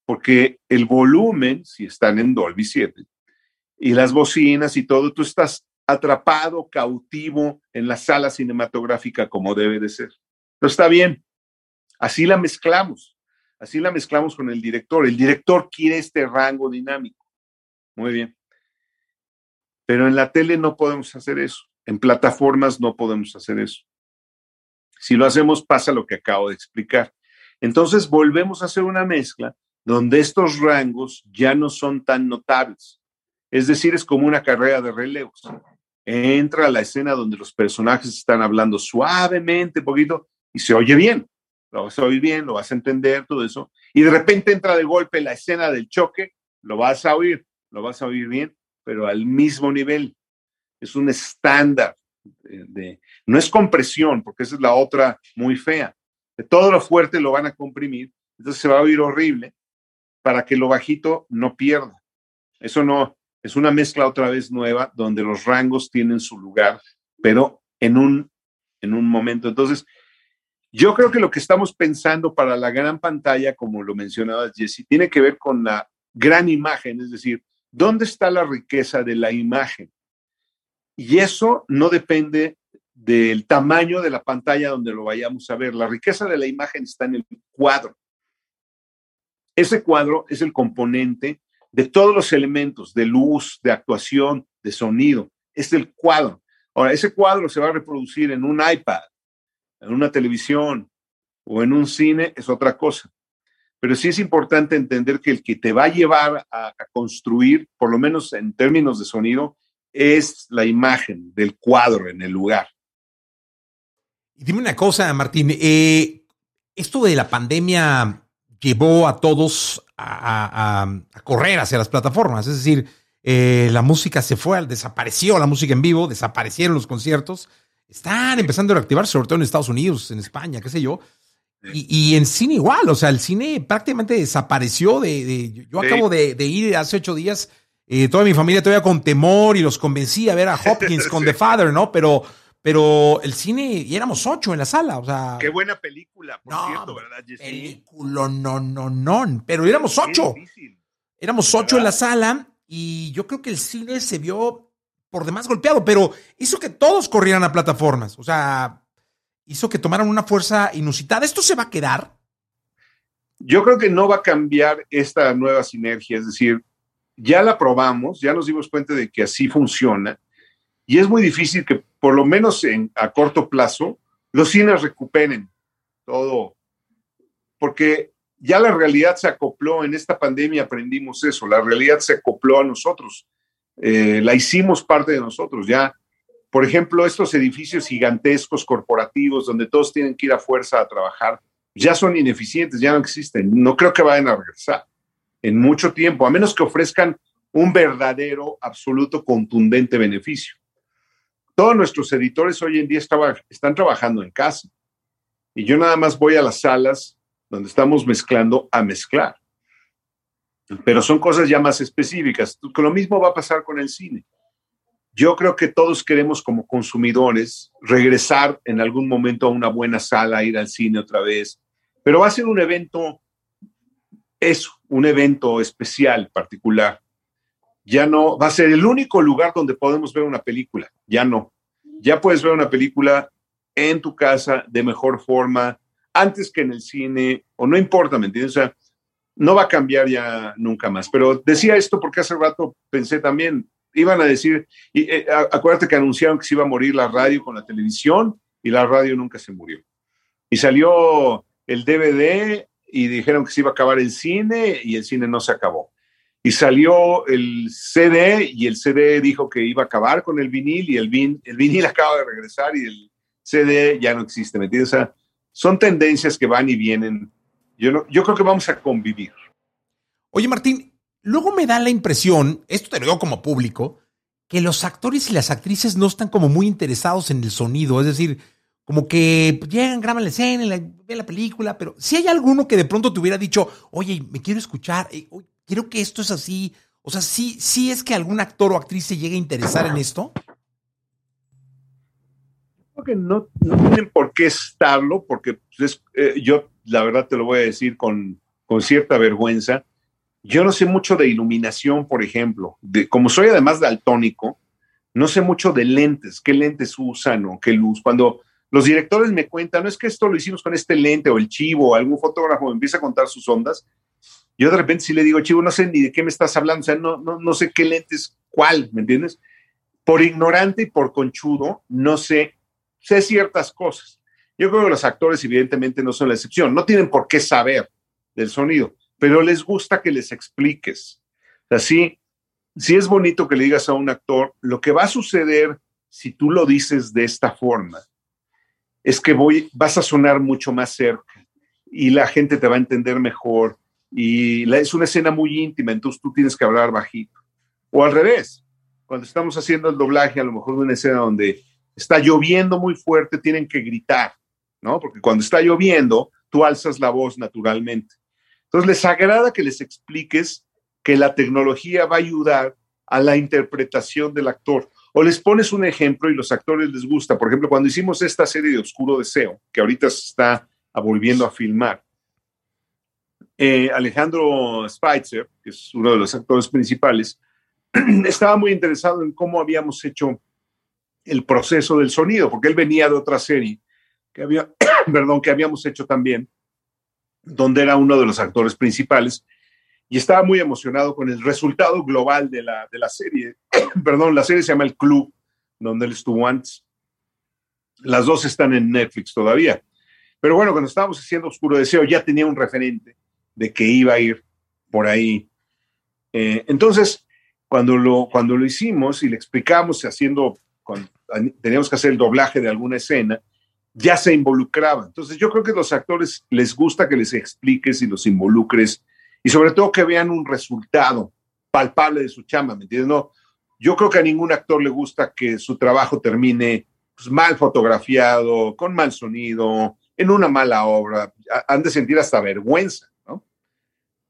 porque el volumen, si están en Dolby 7, y las bocinas y todo, tú estás atrapado, cautivo en la sala cinematográfica como debe de ser. No está bien. Así la mezclamos. Así la mezclamos con el director. El director quiere este rango dinámico. Muy bien. Pero en la tele no podemos hacer eso. En plataformas no podemos hacer eso. Si lo hacemos, pasa lo que acabo de explicar. Entonces volvemos a hacer una mezcla donde estos rangos ya no son tan notables. Es decir, es como una carrera de relevos. Entra a la escena donde los personajes están hablando suavemente, poquito, y se oye bien. Lo vas a oír bien, lo vas a entender, todo eso. Y de repente entra de golpe la escena del choque, lo vas a oír, lo vas a oír bien, pero al mismo nivel. Es un estándar. De, no es compresión, porque esa es la otra muy fea. Todo lo fuerte lo van a comprimir, entonces se va a oír horrible para que lo bajito no pierda. Eso no, es una mezcla otra vez nueva donde los rangos tienen su lugar, pero en un, en un momento. Entonces, yo creo que lo que estamos pensando para la gran pantalla, como lo mencionaba Jesse, tiene que ver con la gran imagen, es decir, ¿dónde está la riqueza de la imagen? Y eso no depende del tamaño de la pantalla donde lo vayamos a ver. La riqueza de la imagen está en el cuadro. Ese cuadro es el componente de todos los elementos de luz, de actuación, de sonido. Es el cuadro. Ahora, ese cuadro se va a reproducir en un iPad, en una televisión o en un cine, es otra cosa. Pero sí es importante entender que el que te va a llevar a, construir, por lo menos en términos de sonido, es la imagen del cuadro en el lugar. Y dime una cosa, Martín, eh, esto de la pandemia llevó a todos a, correr hacia las plataformas. Es decir, eh, la música se fue, desapareció la música en vivo, desaparecieron los conciertos. Están empezando a reactivarse, sobre todo en Estados Unidos, en España, qué sé yo. Y, en cine igual, o sea, el cine prácticamente desapareció de... yo acabo de, ir hace ocho días, eh, toda mi familia todavía con temor y los convencí a ver a Hopkins con The Father, ¿no? Pero pero el cine, y éramos ocho en la sala, o sea. Qué buena película, por cierto, ¿verdad? Película, no, no, no. Pero éramos ocho. Éramos ocho en la sala y yo creo que el cine se vio por demás golpeado, pero hizo que todos corrieran a plataformas. O sea, hizo que tomaran una fuerza inusitada. ¿Esto se va a quedar? Yo creo que no va a cambiar esta nueva sinergia, es decir, ya la probamos, ya nos dimos cuenta de que así funciona y es muy difícil que, por lo menos en, a corto plazo, los cines recuperen todo, porque ya la realidad se acopló, en esta pandemia aprendimos eso, la realidad se acopló a nosotros, eh, la hicimos parte de nosotros, ya, por ejemplo, estos edificios gigantescos corporativos donde todos tienen que ir a fuerza a trabajar, ya son ineficientes, ya no existen, no creo que vayan a regresar en mucho tiempo, a menos que ofrezcan un verdadero, absoluto, contundente beneficio todos nuestros editores hoy en día están trabajando en casa. Y yo nada más voy a las salas donde estamos mezclando a mezclar. pero son cosas ya más específicas. Lo mismo va a pasar con el cine. Yo creo que todos queremos como consumidores regresar en algún momento a una buena sala, ir al cine otra vez, pero va a ser un evento, eso, un evento especial, particular. Ya no, va a ser el único lugar donde podemos ver una película, ya no. Ya puedes ver una película en tu casa de mejor forma, antes que en el cine, o no importa, ¿me entiendes? O sea, no va a cambiar ya nunca más. Pero decía esto porque hace rato pensé también, iban a decir, y, eh, acuérdate que anunciaron que se iba a morir la radio con la televisión y la radio nunca se murió. Y salió el DVD y dijeron que se iba a acabar el cine y el cine no se acabó. Y salió el CD y el CD dijo que iba a acabar con el vinil y el, vin, el vinil acaba de regresar y el CD ya no existe, ¿me entiendes? O sea, son tendencias que van y vienen. Yo, no, yo creo que vamos a convivir. Oye, Martín, luego me da la impresión, esto te lo digo como público, que los actores y las actrices no están como muy interesados en el sonido. Es decir, como que llegan, graban la escena, ven la película, pero si hay alguno que de pronto te hubiera dicho, oye, me quiero escuchar, quiero que esto es así. O sea, sí, sí es que algún actor o actriz se llegue a interesar en esto que no, no tienen por qué estarlo, porque pues, eh, yo la verdad te lo voy a decir con, con cierta vergüenza. Yo no sé mucho de iluminación, por ejemplo. De, como soy además daltónico, no sé mucho de lentes, qué lentes usan o qué luz. Cuando los directores me cuentan, no es que esto lo hicimos con este lente o el chivo, o algún fotógrafo me empieza a contar sus ondas, yo de repente sí le digo, chivo, no sé ni de qué me estás hablando, o sea, no, no, no sé qué lentes, cuál, ¿me entiendes? Por ignorante y por conchudo, no sé sé ciertas cosas. Yo creo que los actores evidentemente no son la excepción, no tienen por qué saber del sonido, pero les gusta que les expliques. Así, si es bonito que le digas a un actor, lo que va a suceder si tú lo dices de esta forma es que voy, vas a sonar mucho más cerca y la gente te va a entender mejor y es una escena muy íntima, entonces tú tienes que hablar bajito. O al revés, cuando estamos haciendo el doblaje, a lo mejor de una escena donde está lloviendo muy fuerte, tienen que gritar, ¿no? Porque cuando está lloviendo, tú alzas la voz naturalmente. Entonces, les agrada que les expliques que la tecnología va a ayudar a la interpretación del actor. O les pones un ejemplo y los actores les gusta. Por ejemplo, cuando hicimos esta serie de Oscuro Deseo, que ahorita se está volviendo a filmar, eh, Alejandro Spitzer, que es uno de los actores principales, estaba muy interesado en cómo habíamos hecho el proceso del sonido, porque él venía de otra serie que había, perdón, que habíamos hecho también, donde era uno de los actores principales y estaba muy emocionado con el resultado global de la, de la serie. perdón, la serie se llama El Club, donde él estuvo antes. Las dos están en Netflix todavía. Pero bueno, cuando estábamos haciendo Oscuro Deseo, ya tenía un referente de que iba a ir por ahí. Eh, entonces, cuando lo, cuando lo hicimos y le explicamos haciendo cuando teníamos que hacer el doblaje de alguna escena, ya se involucraba. Entonces yo creo que los actores les gusta que les expliques y los involucres y sobre todo que vean un resultado palpable de su chamba, ¿me? No, yo creo que a ningún actor le gusta que su trabajo termine pues, mal fotografiado, con mal sonido, en una mala obra. Han de sentir hasta vergüenza.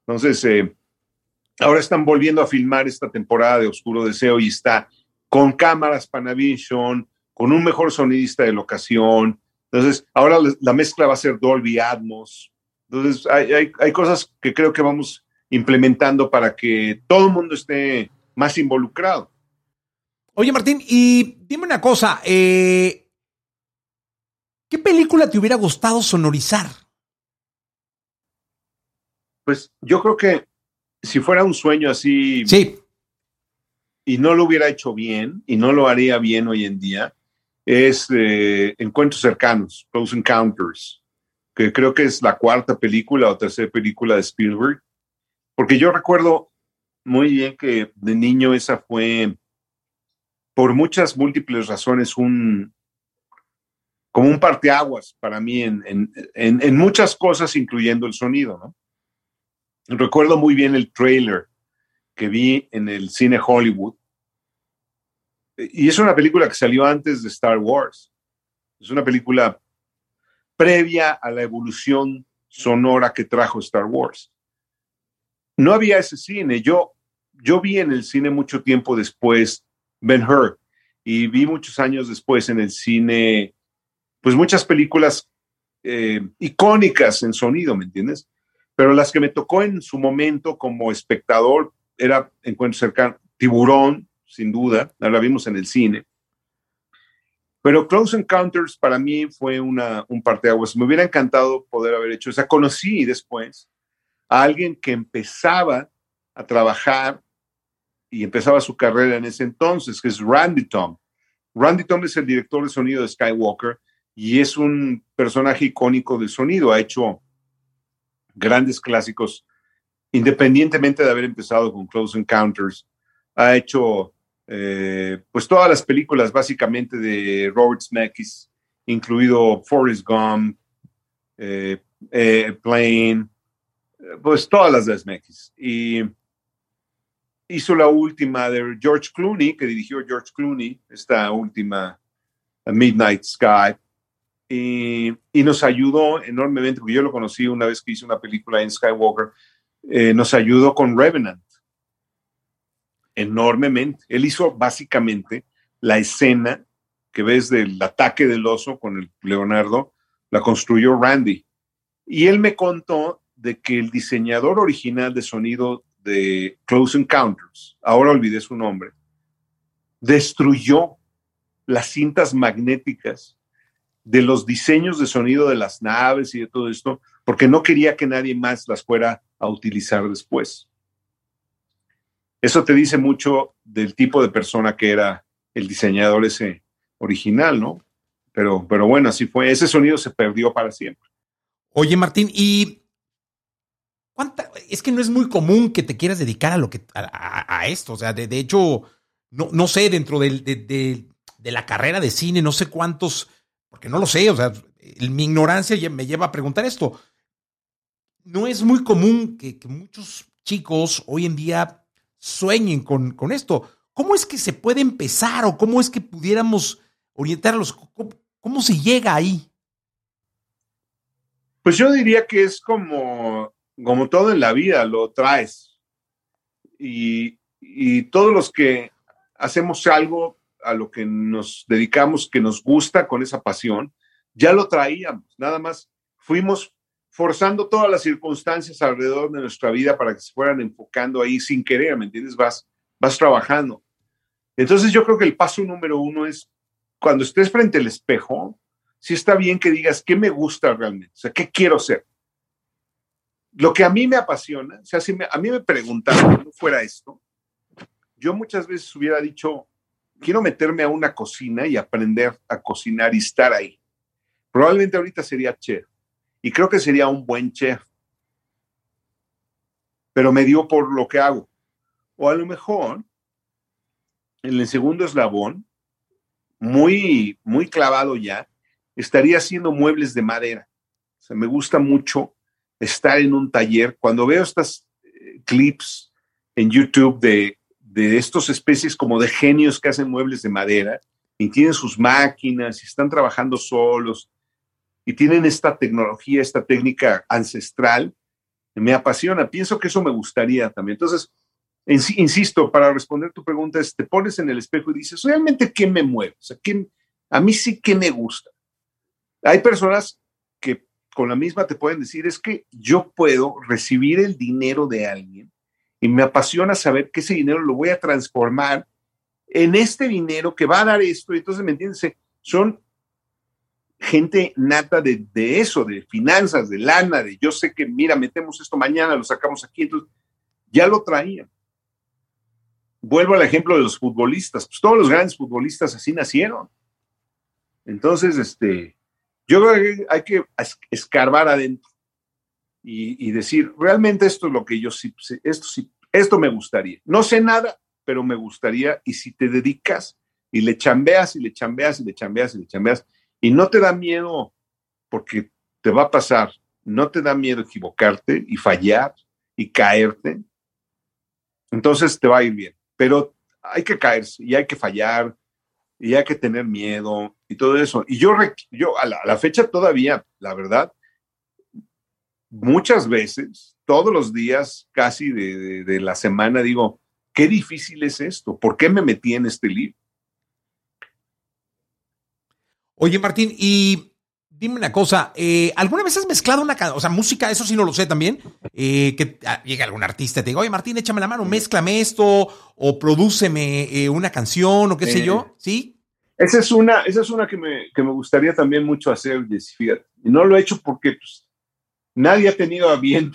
Entonces, eh, ahora están volviendo a filmar esta temporada de Oscuro Deseo y está con cámaras Panavision, con un mejor sonidista de locación. Entonces, ahora la mezcla va a ser Dolby Atmos. Entonces, hay, hay, cosas que creo que vamos implementando para que todo el mundo esté más involucrado. Oye, Martín, y dime una cosa, eh, ¿qué película te hubiera gustado sonorizar? Pues yo creo que si fuera un sueño así sí y no lo hubiera hecho bien y no lo haría bien hoy en día es eh, Encuentros cercanos, Close Encounters, que creo que es la cuarta película o tercera película de Spielberg, porque yo recuerdo muy bien que de niño esa fue, por muchas múltiples razones, un como un parteaguas para mí en, en, en muchas cosas, incluyendo el sonido, ¿no? Recuerdo muy bien el trailer que vi en el cine Hollywood. Y es una película que salió antes de Star Wars. Es una película previa a la evolución sonora que trajo Star Wars. no había ese cine. Yo, yo vi en el cine mucho tiempo después Ben Hur y vi muchos años después en el cine, pues muchas películas eh, icónicas en sonido, ¿me entiendes? Pero las que me tocó en su momento como espectador era Encuentro cercano, Tiburón, sin duda, la vimos en el cine. Pero Close Encounters para mí fue una, un parteaguas. Me hubiera encantado poder haber hecho. O sea, conocí después a alguien que empezaba a trabajar y empezaba su carrera en ese entonces, que es Randy Tom. Randy Tom es el director de sonido de Skywalker y es un personaje icónico de sonido. Ha hecho grandes clásicos, independientemente de haber empezado con Close Encounters. Ha hecho eh, pues todas las películas básicamente de Robert Zemeckis, incluido Forrest Gump, eh, eh, Plane, pues todas las de Zemeckis. Y hizo la última de George Clooney, que dirigió George Clooney, esta última Midnight Sky. Y, nos ayudó enormemente, porque yo lo conocí una vez que hice una película en Skywalker, nos ayudó con Revenant enormemente. Él hizo básicamente la escena que ves del ataque del oso con el Leonardo, la construyó Randy. Y él me contó de que el diseñador original de sonido de Close Encounters, ahora olvidé su nombre, destruyó las cintas magnéticas de los diseños de sonido de las naves y de todo esto, porque no quería que nadie más las fuera a utilizar después. Eso te dice mucho del tipo de persona que era el diseñador ese original, ¿no? Pero, pero bueno, así fue. Ese sonido se perdió para siempre. Oye, Martín, y ¿cuánta? Es que no es muy común que te quieras dedicar a lo que a, esto. O sea, de, hecho, no, no, sé, dentro de, de, la carrera de cine, no sé cuántos, porque no lo sé. O sea, mi ignorancia me lleva a preguntar esto. No es muy común que, muchos chicos hoy en día sueñen con, con esto. ¿Cómo es que se puede empezar o cómo es que pudiéramos orientarlos? ¿Cómo, se llega ahí? Pues yo diría que es como, como todo en la vida, lo traes. Y, y todos los que hacemos algo a lo que nos dedicamos, que nos gusta con esa pasión, ya lo traíamos, nada más fuimos forzando todas las circunstancias alrededor de nuestra vida para que se fueran enfocando ahí sin querer, ¿me entiendes? Vas, vas trabajando. Entonces yo creo que el paso número uno es cuando estés frente al espejo, si está bien que digas qué me gusta realmente, o sea, qué quiero ser. Lo que a mí me apasiona, o sea, si a mí me preguntaran si no fuera esto, yo muchas veces hubiera dicho, quiero meterme a una cocina y aprender a cocinar y estar ahí. Probablemente ahorita sería chef y creo que sería un buen chef. Pero me dio por lo que hago. O a lo mejor, en el segundo eslabón, muy, muy clavado ya, estaría haciendo muebles de madera. O sea, me gusta mucho estar en un taller. Cuando veo estas eh, clips en YouTube de, de estos especies como de genios que hacen muebles de madera y tienen sus máquinas y están trabajando solos y tienen esta tecnología, esta técnica ancestral, me apasiona. Pienso que eso me gustaría también. Entonces, insisto, para responder tu pregunta, es, te pones en el espejo y dices, ¿realmente qué me mueve? O sea, ¿qué, a mí sí que me gusta. Hay personas que con la misma te pueden decir, es que yo puedo recibir el dinero de alguien y me apasiona saber que ese dinero lo voy a transformar en este dinero que va a dar esto. Entonces, ¿me entiendes? Son gente nata de, eso, de finanzas, de lana, de yo sé que, mira, metemos esto mañana, lo sacamos aquí, entonces ya lo traían. Vuelvo al ejemplo de los futbolistas, pues todos los grandes futbolistas así nacieron. Entonces, este, yo creo que hay que escarbar adentro y, decir, realmente esto es lo que yo sí, esto sí, esto me gustaría. No sé nada, pero me gustaría, y si te dedicas y le chambeas y le chambeas y le chambeas y le chambeas, y no te da miedo porque te va a pasar, no te da miedo equivocarte y fallar y caerte, entonces te va a ir bien. Pero hay que caerse y hay que fallar y hay que tener miedo y todo eso. Y yo, yo a la, fecha todavía, la verdad, muchas veces todos los días, casi de, la semana, digo, qué difícil es esto, ¿por qué me metí en este libro? Oye, Martín, y dime una cosa, eh, ¿alguna vez has mezclado una, o sea, música, eso sí no lo sé también, eh, que llega algún artista y te diga, oye, Martín, échame la mano, mézclame esto, o prodúceme eh, una canción, o qué sé yo, ¿sí? Esa es una, esa es una que me, que me gustaría también mucho hacer, Jessy, fíjate. Y no lo he hecho porque pues, nadie ha tenido a bien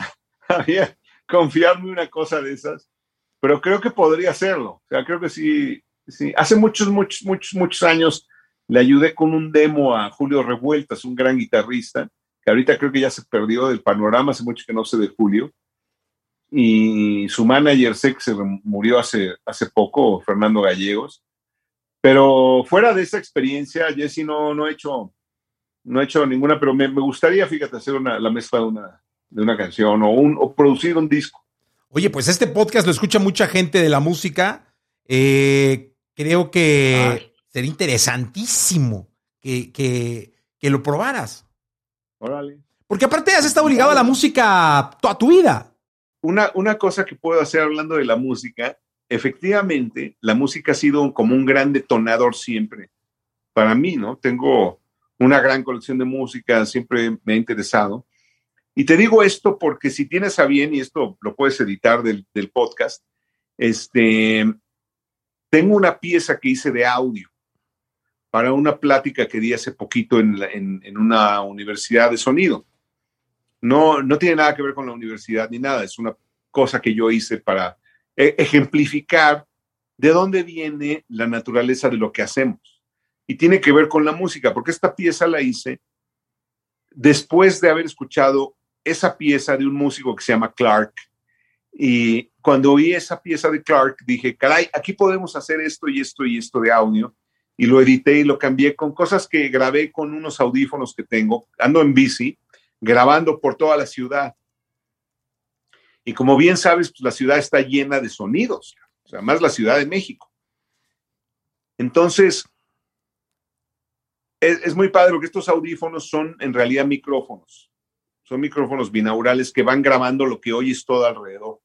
confiarme una cosa de esas, pero creo que podría hacerlo. O sea, creo que sí, sí. Hace muchos, muchos, muchos, muchos años le ayudé con un demo a Julio Revueltas, un gran guitarrista, que ahorita creo que ya se perdió del panorama, hace mucho que no sé de Julio. Y su manager sé que se murió hace, hace poco, Fernando Gallegos. Pero fuera de esa experiencia, Jesse no, no he hecho no he hecho ninguna, pero me, gustaría, fíjate, hacer una, la mezcla de una, de una canción o, un, o producir un disco. Oye, pues este podcast lo escucha mucha gente de la música. Eh, creo que sería interesantísimo que, que, lo probaras. Órale. Porque aparte has estado ligado a la música toda tu vida. Una, una cosa que puedo hacer hablando de la música, efectivamente, la música ha sido como un gran detonador siempre para mí, ¿no? Tengo una gran colección de música, siempre me ha interesado. Y te digo esto porque si tienes a bien, y esto lo puedes editar del, podcast, este, tengo una pieza que hice de audio para una plática que di hace poquito en, en, una universidad de sonido. No, no tiene nada que ver con la universidad ni nada, es una cosa que yo hice para e, ejemplificar de dónde viene la naturaleza de lo que hacemos y tiene que ver con la música, porque esta pieza la hice después de haber escuchado esa pieza de un músico que se llama Clark. Y cuando oí esa pieza de Clark, dije, caray, aquí podemos hacer esto y esto y esto de audio. Y lo edité y lo cambié con cosas que grabé con unos audífonos que tengo. Ando en bici, grabando por toda la ciudad. Y como bien sabes, pues la ciudad está llena de sonidos, o sea, más la Ciudad de México. Entonces, es, muy padre porque estos audífonos son en realidad micrófonos. Son micrófonos binaurales que van grabando lo que oyes todo alrededor.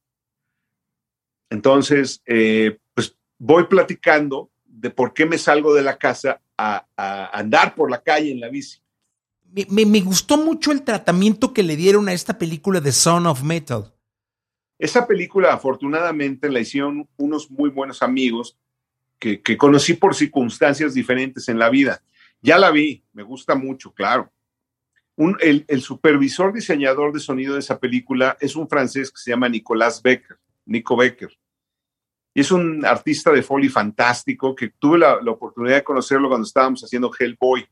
Entonces, eh, pues voy platicando de por qué me salgo de la casa a, andar por la calle en la bici. Me, me, gustó mucho el tratamiento que le dieron a esta película de Son of Metal. Esa película, afortunadamente, la hicieron unos muy buenos amigos que, que conocí por circunstancias diferentes en la vida. Ya la vi, me gusta mucho, claro. el, supervisor diseñador de sonido de esa película es un francés que se llama Nicolas Becker, Nico Becker. Y es un artista de foley fantástico que tuve la, oportunidad de conocerlo cuando estábamos haciendo Hellboy.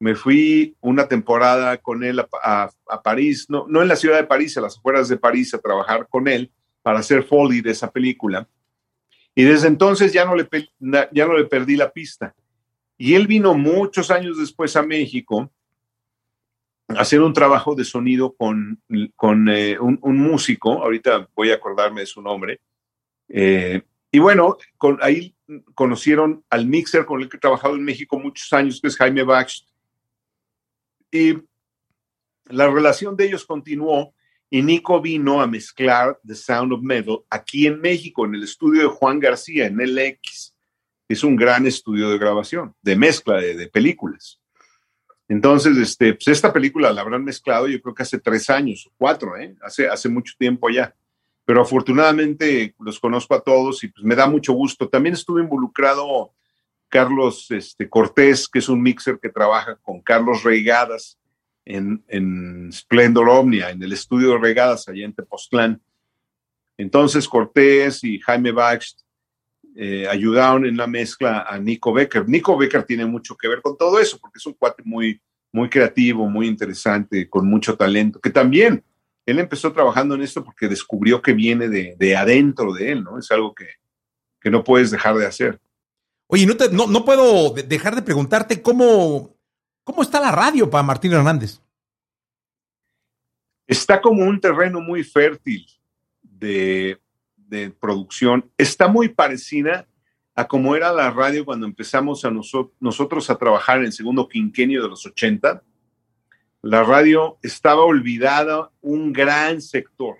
Me fui una temporada con él a, París, no, en la ciudad de París, a las afueras de París, a trabajar con él para hacer foley de esa película. Y desde entonces ya no le perdí la pista. Y él vino muchos años después a México a hacer un trabajo de sonido con, con eh, un, músico, ahorita voy a acordarme de su nombre. Eh, y bueno, con, ahí conocieron al mixer con el que he trabajado en México muchos años, que es Jaime Bach. Y la relación de ellos continuó y Nico vino a mezclar The Sound of Metal aquí en México, en el estudio de Juan García, en LX es un gran estudio de grabación, de mezcla de, películas. Entonces, este, pues esta película la habrán mezclado yo creo que hace tres años cuatro, ¿eh? hace, hace mucho tiempo ya. Pero afortunadamente los conozco a todos y pues me da mucho gusto. También estuve involucrado Carlos este, Cortés, que es un mixer que trabaja con Carlos Reigadas en, en Splendor Omnia, en el estudio de Reigadas allá en Tepoztlán. Entonces Cortés y Jaime Bach eh, ayudaron en la mezcla a Nico Becker. Nico Becker tiene mucho que ver con todo eso, porque es un cuate muy, muy creativo, muy interesante, con mucho talento, que también él empezó trabajando en esto porque descubrió que viene de, adentro de él, ¿no? Es algo que, no puedes dejar de hacer. Oye, no, no, no, puedo dejar de preguntarte cómo, cómo está la radio para Martín Hernández. Está como un terreno muy fértil de, de producción está muy parecida a como era la radio cuando empezamos a nosotros a trabajar en el segundo quinquenio de los 80. La radio estaba olvidada un gran sector,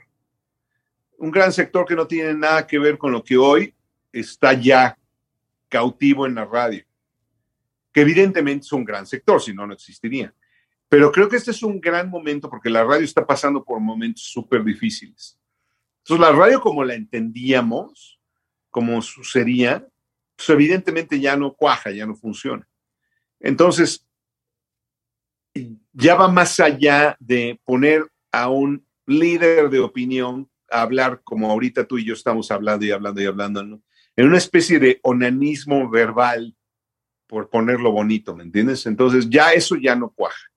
un gran sector que no tiene nada que ver con lo que hoy está ya cautivo en la radio, que evidentemente es un gran sector, si no, no existiría. Pero creo que este es un gran momento porque la radio está pasando por momentos súper difíciles. Entonces, la radio como la entendíamos, como sucedía, pues evidentemente ya no cuaja, ya no funciona. Entonces, ya va más allá de poner a un líder de opinión a hablar como ahorita tú y yo estamos hablando y hablando y hablando, en una especie de onanismo verbal, por ponerlo bonito, ¿me entiendes? Entonces ya eso ya no cuaja,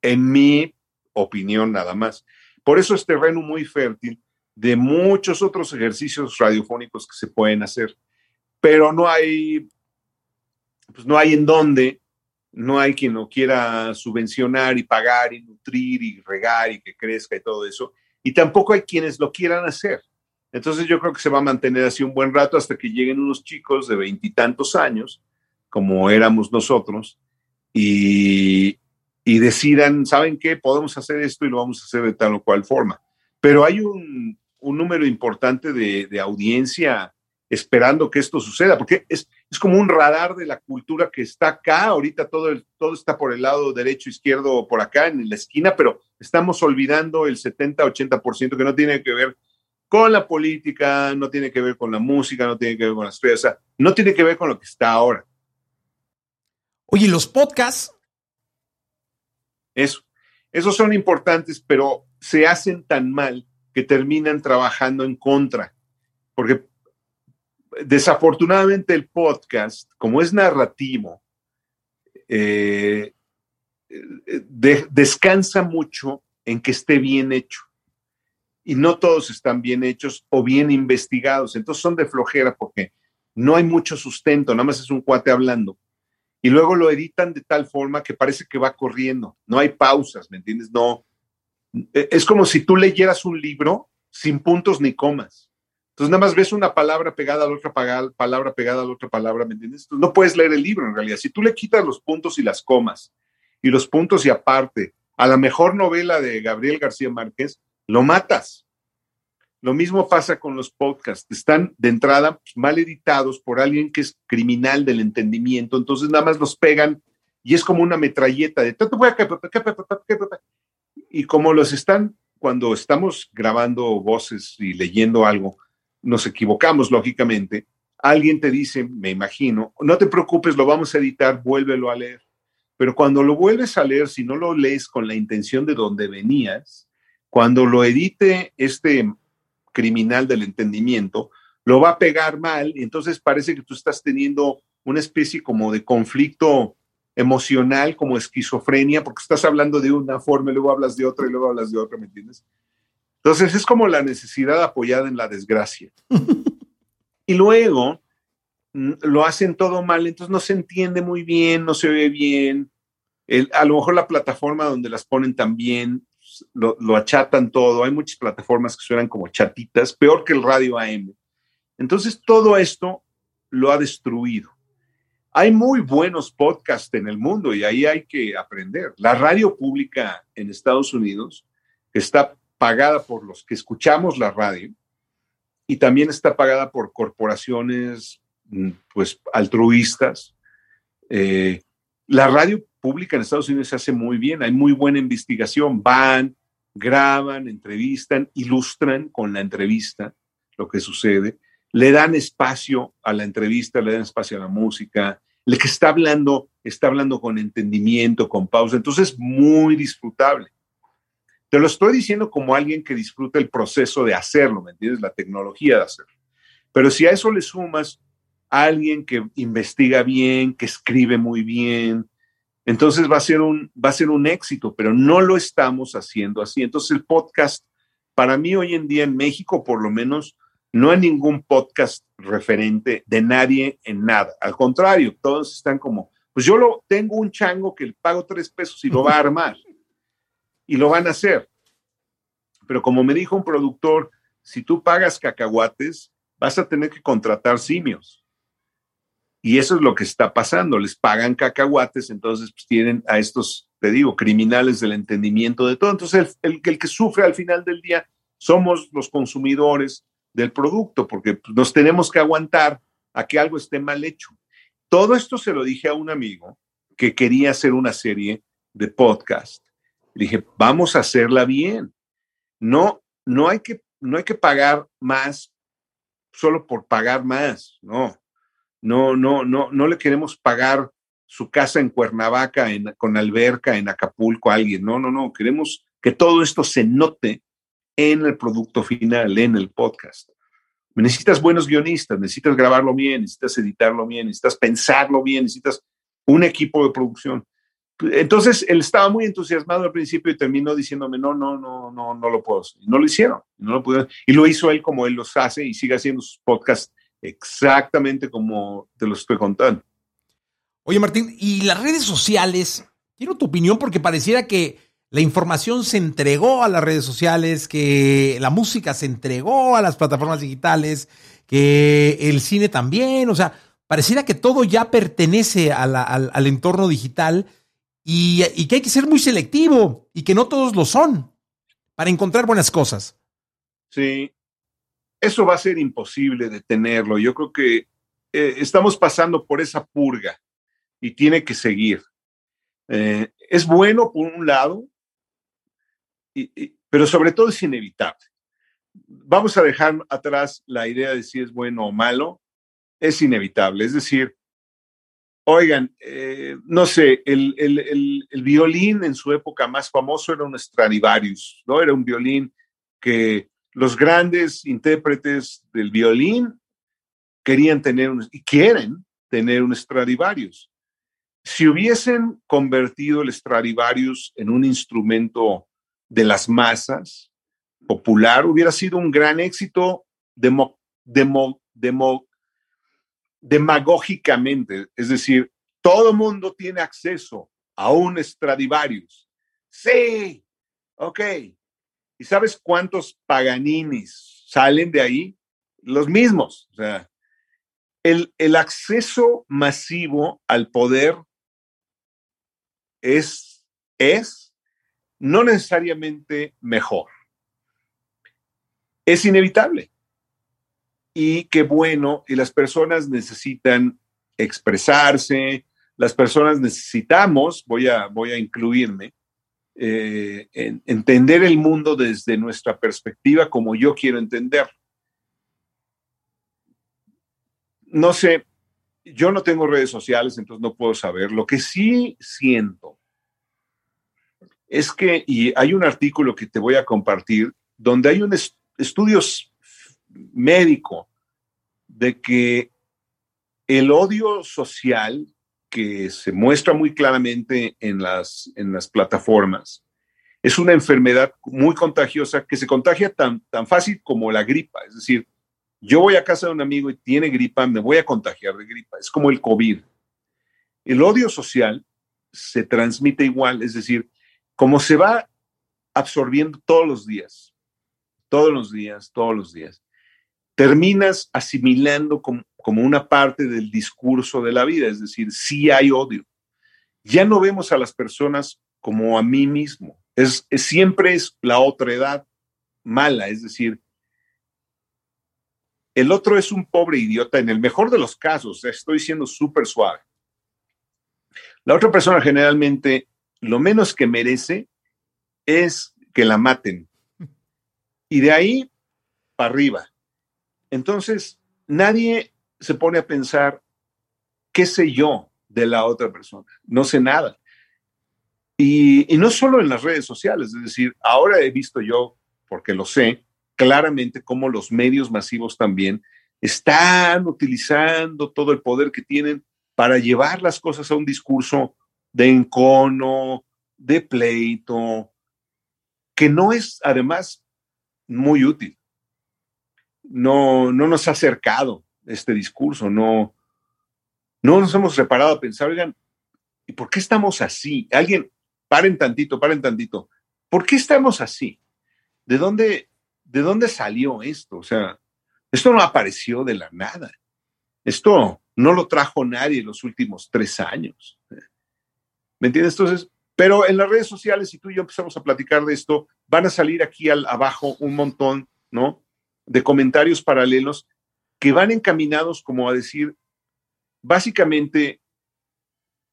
en mi opinión nada más. Por eso es terreno muy fértil de muchos otros ejercicios radiofónicos que se pueden hacer, pero no hay, pues no hay en dónde, no hay quien lo quiera subvencionar y pagar y nutrir y regar y que crezca y todo eso, y tampoco hay quienes lo quieran hacer. Entonces yo creo que se va a mantener así un buen rato hasta que lleguen unos chicos de veintitantos años, como éramos nosotros, y, y decidan, ¿saben qué? Podemos hacer esto y lo vamos a hacer de tal o cual forma. Pero hay un, un número importante de, de, audiencia esperando que esto suceda, porque es, es, como un radar de la cultura que está acá, ahorita todo, el, todo está por el lado derecho, izquierdo, por acá, en la esquina, pero estamos olvidando el 70-80% que no tiene que ver con la política, no tiene que ver con la música, no tiene que ver con las o sea, no tiene que ver con lo que está ahora. Oye, los podcasts. Eso, esos son importantes, pero se hacen tan mal que terminan trabajando en contra. Porque desafortunadamente el podcast, como es narrativo, eh, de, descansa mucho en que esté bien hecho. Y no todos están bien hechos o bien investigados. Entonces son de flojera porque no hay mucho sustento, nada más es un cuate hablando. Y luego lo editan de tal forma que parece que va corriendo. No hay pausas, ¿me entiendes? No, es como si tú leyeras un libro sin puntos ni comas. Entonces nada más ves una palabra pegada a la otra palabra pegada a la otra palabra, ¿me entiendes? Entonces, no puedes leer el libro en realidad. Si tú le quitas los puntos y las comas y los puntos y aparte a la mejor novela de Gabriel García Márquez, lo matas. Lo mismo pasa con los podcasts. Están de entrada pues, mal editados por alguien que es criminal del entendimiento, entonces nada más los pegan y es como una metralleta de y como los están, cuando estamos grabando voces y leyendo algo, nos equivocamos, lógicamente, alguien te dice, me imagino, no te preocupes, lo vamos a editar, vuélvelo a leer. Pero cuando lo vuelves a leer, si no lo lees con la intención de donde venías, cuando lo edite este criminal del entendimiento, lo va a pegar mal y entonces parece que tú estás teniendo una especie como de conflicto emocional como esquizofrenia, porque estás hablando de una forma y luego hablas de otra y luego hablas de otra, ¿me entiendes? Entonces es como la necesidad apoyada en la desgracia. y luego mm, lo hacen todo mal, entonces no se entiende muy bien, no se ve bien. a lo mejor la plataforma donde las ponen también lo, lo, achatan todo. Hay muchas plataformas que suenan como chatitas, peor que el radio AM. Entonces todo esto lo ha destruido. Hay muy buenos podcasts en el mundo y ahí hay que aprender. La radio pública en Estados Unidos está pagada por los que escuchamos la radio y también está pagada por corporaciones mm, pues altruistas. Eh, la radio pública en Estados Unidos se hace muy bien, hay muy buena investigación, van, graban, entrevistan, ilustran con la entrevista lo que sucede le dan espacio a la entrevista, le dan espacio a la música, el que está hablando está hablando con entendimiento, con pausa, entonces es muy disfrutable. Te lo estoy diciendo como alguien que disfruta el proceso de hacerlo, ¿me entiendes? La tecnología de hacerlo. Pero si a eso le sumas alguien que investiga bien, que escribe muy bien, entonces va a ser un, va a ser un éxito, pero no lo estamos haciendo así. Entonces el podcast, para mí hoy en día en México, por lo menos, no hay ningún podcast referente de nadie en nada. Al contrario, todos están como, pues yo lo tengo un chango que le pago tres pesos y lo va a armar. y lo van a hacer. Pero como me dijo un productor, si tú pagas cacahuates, vas a tener que contratar simios. Y eso es lo que está pasando. Les pagan cacahuates, entonces pues, tienen a estos, te digo, criminales del entendimiento de todo. Entonces el, el, el que sufre al final del día somos los consumidores, del producto, porque pues, nos tenemos que aguantar a que algo esté mal hecho. Todo esto se lo dije a un amigo que quería hacer una serie de podcast. Dije, vamos a hacerla bien. No, no hay que, no hay que pagar más solo por pagar más, no. No, no, no, no le queremos pagar su casa en Cuernavaca, con alberca, en Acapulco a alguien. No, no, no. Queremos que todo esto se note en el producto final, en el podcast. Necesitas buenos guionistas, necesitas grabarlo bien, necesitas editarlo bien, necesitas pensarlo bien, necesitas un equipo de producción. Entonces, él estaba muy entusiasmado al principio y terminó diciéndome, no, no, no, no, no lo puedo. Y no lo hicieron, no lo pudieron. Y lo hizo él como él los hace y sigue haciendo sus podcasts exactamente como te los estoy contando. Oye, Martín, ¿y las redes sociales? Quiero tu opinión porque pareciera que la información se entregó a las redes sociales, que la música se entregó a las plataformas digitales, que el cine también, o sea, pareciera que todo ya pertenece al, entorno digital y, y, que hay que ser muy selectivo y que no todos lo son para encontrar buenas cosas. Sí, eso va a ser imposible detenerlo. Yo creo que eh, estamos pasando por esa purga y tiene que seguir. Eh, es bueno por un lado, pero sobre todo es inevitable. Vamos a dejar atrás la idea de si es bueno o malo, es inevitable. Es decir, oigan, eh, no sé, el, el, violín en su época más famoso era un Stradivarius, ¿no? Era un violín que los grandes intérpretes del violín querían tener un, y quieren tener un Stradivarius. Si hubiesen convertido el Stradivarius en un instrumento de las masas, popular, hubiera sido un gran éxito demagógicamente. Es decir, todo mundo tiene acceso a un Stradivarius. Sí, ok. ¿Y sabes cuántos Paganinis salen de ahí? Los mismos. O sea, el, el acceso masivo al poder es, es no necesariamente mejor. Es inevitable. Y qué bueno, y las personas necesitan expresarse, las personas necesitamos, voy a, voy a incluirme, eh, entender el mundo desde nuestra perspectiva como yo quiero entender. No sé, yo no tengo redes sociales, entonces no puedo saber. Lo que sí siento es que, y hay un artículo que te voy a compartir, donde hay un estudio médico de que el odio social que se muestra muy claramente en las, en las plataformas es una enfermedad muy contagiosa que se contagia tan, tan fácil como la gripa. Es decir, yo voy a casa de un amigo y tiene gripa, me voy a contagiar de gripa. Es como el COVID. El odio social se transmite igual, es decir, como se va absorbiendo todos los días, todos los días, todos los días, terminas asimilando como, una parte del discurso de la vida, es decir, sí hay odio. Ya no vemos a las personas como a mí mismo, es, siempre es la otra edad mala, es decir, el otro es un pobre idiota en el mejor de los casos, estoy siendo súper suave. La otra persona generalmente lo menos que merece es que la maten. Y de ahí para arriba. Entonces, nadie se pone a pensar, ¿qué sé yo de la otra persona? No sé nada. Y, y, no solo en las redes sociales, es decir, ahora he visto yo, porque lo sé, claramente cómo los medios masivos también están utilizando todo el poder que tienen para llevar las cosas a un discurso de encono, de pleito, que no es además muy útil. No, no nos ha acercado este discurso, no, no nos hemos reparado a pensar, oigan, ¿y por qué estamos así? Alguien, paren tantito, paren tantito. ¿Por qué estamos así? ¿De dónde, de dónde salió esto? O sea, esto no apareció de la nada. Esto no lo trajo nadie en los últimos tres años. ¿Me entiendes? Entonces, pero en las redes sociales, si tú y yo empezamos a platicar de esto, van a salir aquí al, abajo un montón, ¿no? de comentarios paralelos que van encaminados como a decir, básicamente,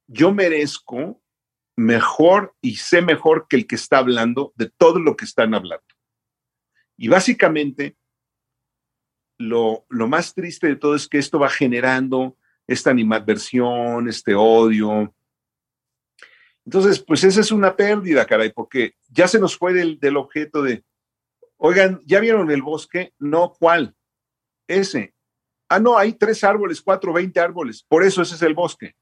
yo merezco mejor y sé mejor que el que está hablando de todo lo que están hablando. Y básicamente, lo, lo más triste de todo es que esto va generando esta animadversión, este odio. Entonces, pues esa es una pérdida, caray, porque ya se nos fue del, objeto de, oigan, ¿ya vieron el bosque? No, ¿cuál? Ese. Ah, no, hay tres árboles, cuatro, veinte árboles. Por eso ese es el bosque.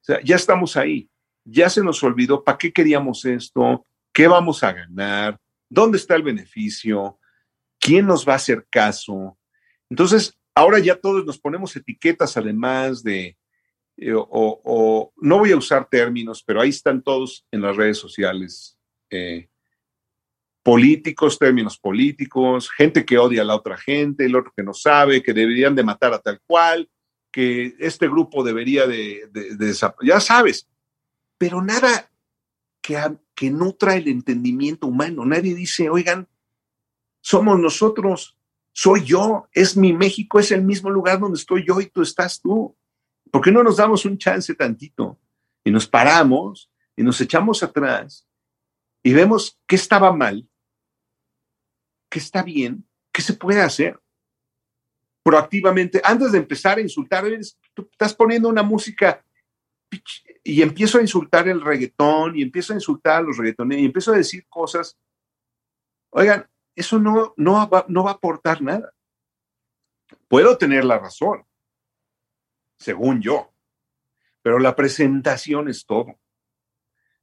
O sea, ya estamos ahí. Ya se nos olvidó para qué queríamos esto, qué vamos a ganar, dónde está el beneficio, quién nos va a hacer caso. Entonces, ahora ya todos nos ponemos etiquetas además de, eh, o, no voy a usar términos, pero ahí están todos en las redes sociales. Eh, políticos, términos políticos, gente que odia a la otra gente, el otro que no sabe, que deberían de matar a tal cual, que este grupo debería de, de, ya sabes, pero nada que, que nutra el entendimiento humano. Nadie dice, oigan, somos nosotros, soy yo, es mi México, es el mismo lugar donde estoy yo y tú estás tú. ¿Por qué no nos damos un chance tantito y nos paramos y nos echamos atrás y vemos qué estaba mal qué está bien, qué se puede hacer proactivamente. Antes de empezar a insultar, tú estás poniendo una música y empiezo a insultar el reggaetón y empiezo a insultar a los reggaetoneros y empiezo a decir cosas. Oigan, eso no, no, va, no va a aportar nada. Puedo tener la razón, según yo, pero la presentación es todo.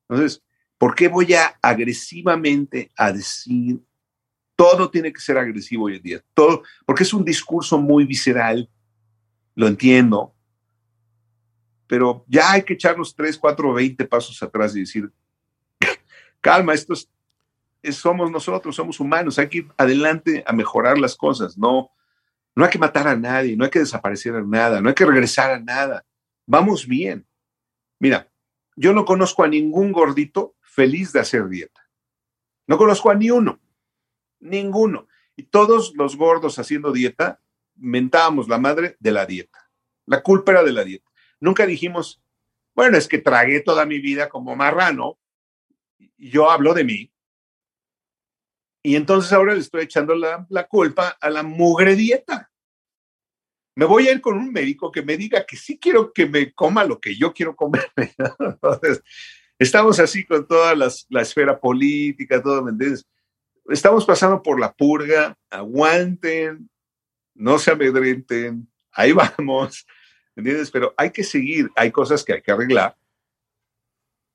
Entonces, ¿por qué voy a agresivamente a decir todo tiene que ser agresivo hoy en día, todo, porque es un discurso muy visceral, lo entiendo, pero ya hay que echarnos tres, cuatro, veinte pasos atrás y decir, calma, esto es, somos nosotros, somos humanos, hay que ir adelante a mejorar las cosas, no, no hay que matar a nadie, no hay que desaparecer a nada, no hay que regresar a nada, vamos bien. Mira, yo no conozco a ningún gordito feliz de hacer dieta, no conozco a ni uno. Ninguno. Y todos los gordos haciendo dieta, mentábamos la madre de la dieta. La culpa era de la dieta. Nunca dijimos, bueno, es que tragué toda mi vida como marrano. Yo hablo de mí. Y entonces ahora le estoy echando la, la culpa a la mugre dieta. Me voy a ir con un médico que me diga que sí quiero que me coma lo que yo quiero comer. Entonces, estamos así con toda la esfera política, todo, ¿me entiendes? estamos pasando por la purga, aguanten, no se amedrenten, ahí vamos, ¿entiendes? Pero hay que seguir, hay cosas que hay que arreglar,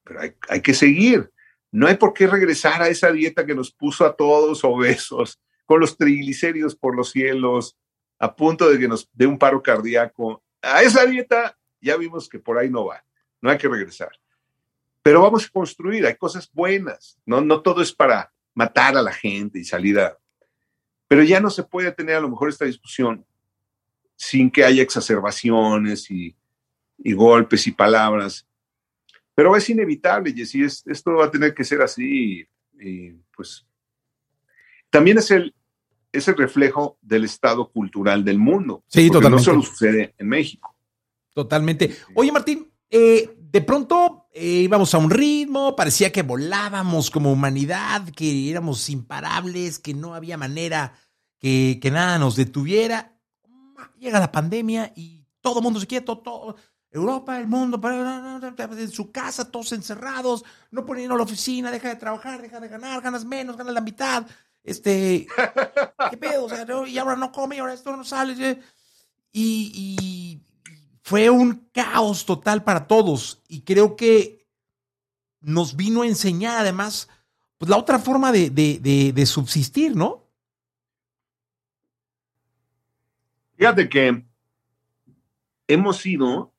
pero hay, que seguir. No hay por qué regresar a esa dieta que nos puso a todos obesos, con los triglicéridos por los cielos, a punto de que nos dé un paro cardíaco. A esa dieta ya vimos que por ahí no va, no hay que regresar. Pero vamos a construir, hay cosas buenas, no, no todo es para matar a la gente y salir a... Pero ya no se puede tener a lo mejor esta discusión sin que haya exacerbaciones y, golpes y palabras. Pero es inevitable, Jessy, es, esto va a tener que ser así. Y, pues también es el, es el reflejo del estado cultural del mundo. Sí, totalmente. No solo sucede en México. Totalmente. Oye, Martín, eh, de pronto eh, íbamos a un ritmo, parecía que volábamos como humanidad, que éramos imparables, que no había manera que, nada nos detuviera. Llega la pandemia y todo el mundo se quieto, todo, Europa, el mundo, en su casa, todos encerrados, no poniendo la oficina, deja de trabajar, deja de ganar, ganas menos, ganas la mitad. Este, ¿qué pedo? O sea, y ahora no come, y ahora esto no sale. y fue un caos total para todos y creo que nos vino a enseñar además pues, la otra forma de, subsistir, ¿no? Fíjate que hemos sido,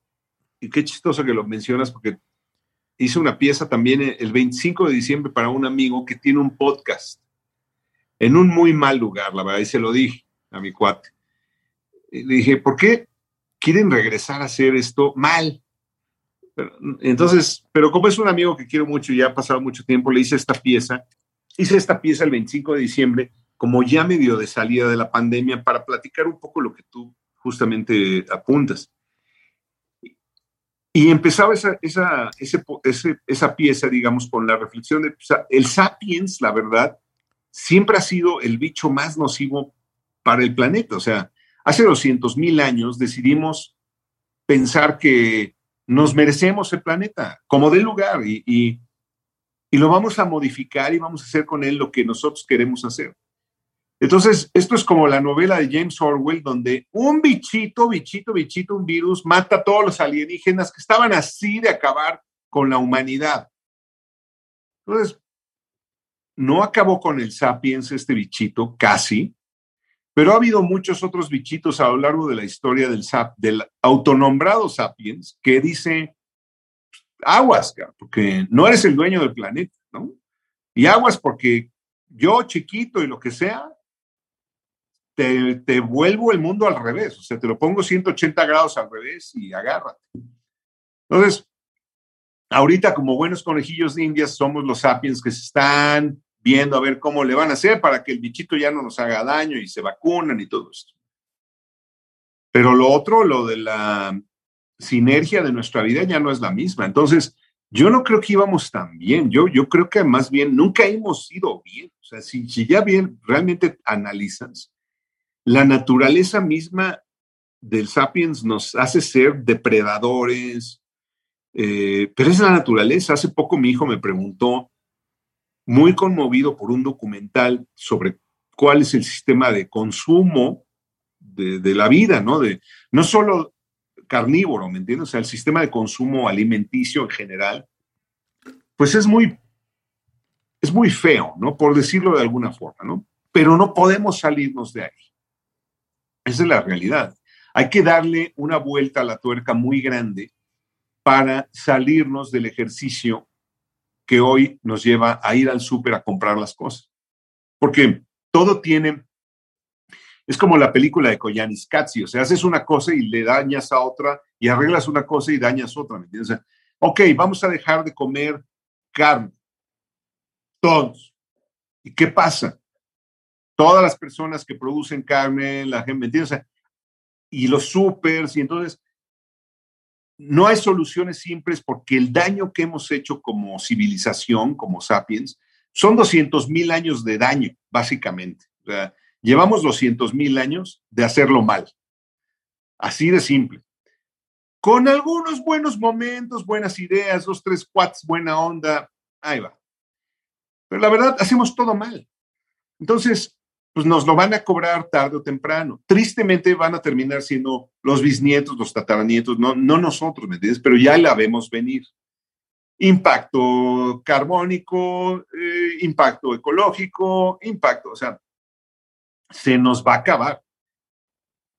y qué chistoso que lo mencionas porque hice una pieza también el 25 de diciembre para un amigo que tiene un podcast en un muy mal lugar, la verdad, y se lo dije a mi cuate. le dije, ¿por qué quieren regresar a hacer esto mal. entonces, pero como es un amigo que quiero mucho y ya ha pasado mucho tiempo, le hice esta pieza. Hice esta pieza el 25 de diciembre como ya medio de salida de la pandemia para platicar un poco lo que tú justamente apuntas. Y empezaba esa, pieza, digamos, con la reflexión de el sapiens, la verdad, siempre ha sido el bicho más nocivo para el planeta. O sea, hace 200 mil años decidimos pensar que nos merecemos el planeta como del lugar y, y, lo vamos a modificar y vamos a hacer con él lo que nosotros queremos hacer. Entonces, esto es como la novela de James Orwell, donde un bichito, bichito, bichito, un virus, mata a todos los alienígenas que estaban así de acabar con la humanidad. Entonces, no acabó con el sapiens este bichito, casi, pero ha habido muchos otros bichitos a lo largo de la historia del, sap, del autonombrado sapiens que dice, aguas, porque no eres el dueño del planeta, ¿no? Y aguas porque yo chiquito y lo que sea, te, vuelvo el mundo al revés, o sea, te lo pongo 180 grados al revés y agárrate. Entonces, ahorita como buenos conejillos de indias somos los sapiens que se están viendo a ver cómo le van a hacer para que el bichito ya no nos haga daño y se vacunan y todo esto. Pero lo otro, lo de la sinergia de nuestra vida ya no es la misma. Entonces, yo no creo que íbamos tan bien. Yo, yo creo que más bien nunca hemos ido bien. O sea, si, ya bien realmente analizas, la naturaleza misma del sapiens nos hace ser depredadores, eh, pero es la naturaleza. Hace poco mi hijo me preguntó, muy conmovido por un documental sobre cuál es el sistema de consumo de, la vida, ¿no? De, no solo carnívoro, ¿me entiendes? O sea, el sistema de consumo alimenticio en general, pues es muy, es muy feo, ¿no? Por decirlo de alguna forma, ¿no? Pero no podemos salirnos de ahí. Esa es la realidad. Hay que darle una vuelta a la tuerca muy grande para salirnos del ejercicio que hoy nos lleva a ir al súper a comprar las cosas. Porque todo tiene, es como la película de Koyanis Katsi, o sea, haces una cosa y le dañas a otra y arreglas una cosa y dañas otra, ¿me entiendes? ok, vamos a dejar de comer carne, todos. ¿Y qué pasa? todas las personas que producen carne, la gente, ¿me entiendes? y los supers, y entonces no hay soluciones simples porque el daño que hemos hecho como civilización, como sapiens, son 200 mil años de daño, básicamente. Llevamos 200 mil años de hacerlo mal. Así de simple. Con algunos buenos momentos, buenas ideas, dos, tres cuates, buena onda, ahí va. Pero la verdad, hacemos todo mal. Entonces, pues nos lo van a cobrar tarde o temprano. Tristemente van a terminar siendo los bisnietos, los tataranietos, no, no nosotros, ¿me entiendes? Pero ya la vemos venir. Impacto carbónico, eh, impacto ecológico, impacto, o sea, se nos va a acabar.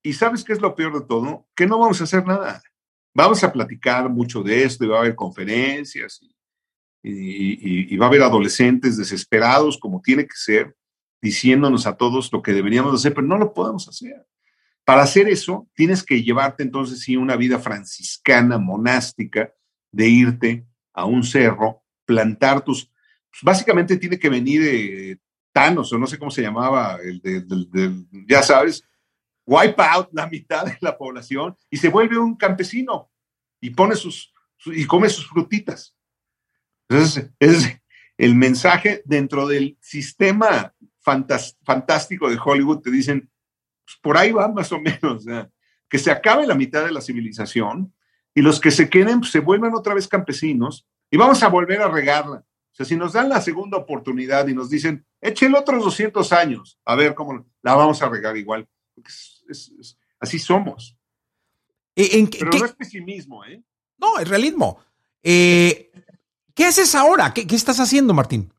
¿Y sabes qué es lo peor de todo? Que no vamos a hacer nada. Vamos a platicar mucho de esto y va a haber conferencias y va a haber adolescentes desesperados como tiene que ser diciéndonos a todos lo que deberíamos hacer, pero no lo podemos hacer. Para hacer eso, tienes que llevarte entonces sí una vida franciscana, monástica, de irte a un cerro, plantar tus... Pues, básicamente tiene que venir eh, Thanos, o no sé cómo se llamaba, el de, ya sabes, wipe out la mitad de la población y se vuelve un campesino y pone sus, y come sus frutitas. Entonces, es el mensaje dentro del sistema fantástico de Hollywood, te dicen, pues, por ahí va más o menos, que se acabe la mitad de la civilización y los que se queden pues, se vuelvan otra vez campesinos y vamos a volver a regarla. O sea, si nos dan la segunda oportunidad y nos dicen, echen otros 200 años, a ver cómo la vamos a regar igual. así somos. ¿En, Pero no es pesimismo, ¿eh? No, es realismo. Eh, ¿Qué haces ahora? ¿Qué, ¿Qué, estás haciendo, Martín?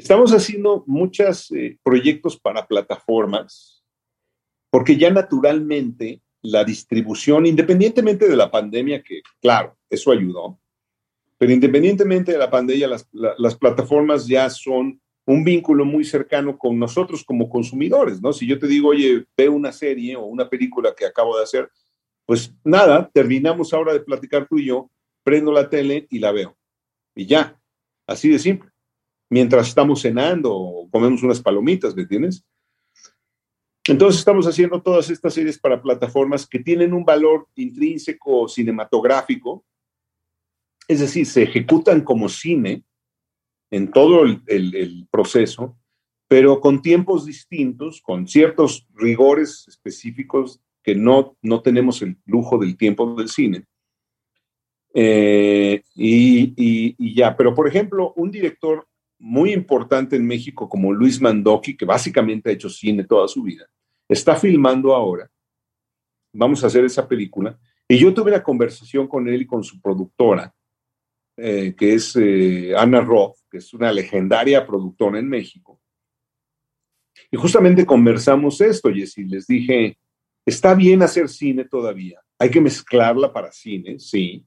Estamos haciendo muchos eh, proyectos para plataformas, porque ya naturalmente la distribución, independientemente de la pandemia, que claro, eso ayudó, pero independientemente de la pandemia, las, las plataformas ya son un vínculo muy cercano con nosotros como consumidores, ¿no? Si yo te digo, oye, ve una serie o una película que acabo de hacer, pues nada, terminamos ahora de platicar tú y yo, prendo la tele y la veo. Y ya, así de simple. Mientras estamos cenando o comemos unas palomitas, ¿me entiendes? Entonces estamos haciendo todas estas series para plataformas que tienen un valor intrínseco cinematográfico, es decir, se ejecutan como cine en todo el, proceso, pero con tiempos distintos, con ciertos rigores específicos que no, no tenemos el lujo del tiempo del cine. Eh, y, ya, pero por ejemplo, un director muy importante en México como Luis Mandoki, que básicamente ha hecho cine toda su vida, está filmando ahora. Vamos a hacer esa película. Y yo tuve una conversación con él y con su productora, eh, que es eh, Ana Roth, que es una legendaria productora en México. Y justamente conversamos esto, Jessy. Les dije, está bien hacer cine todavía. Hay que mezclarla para cine, sí.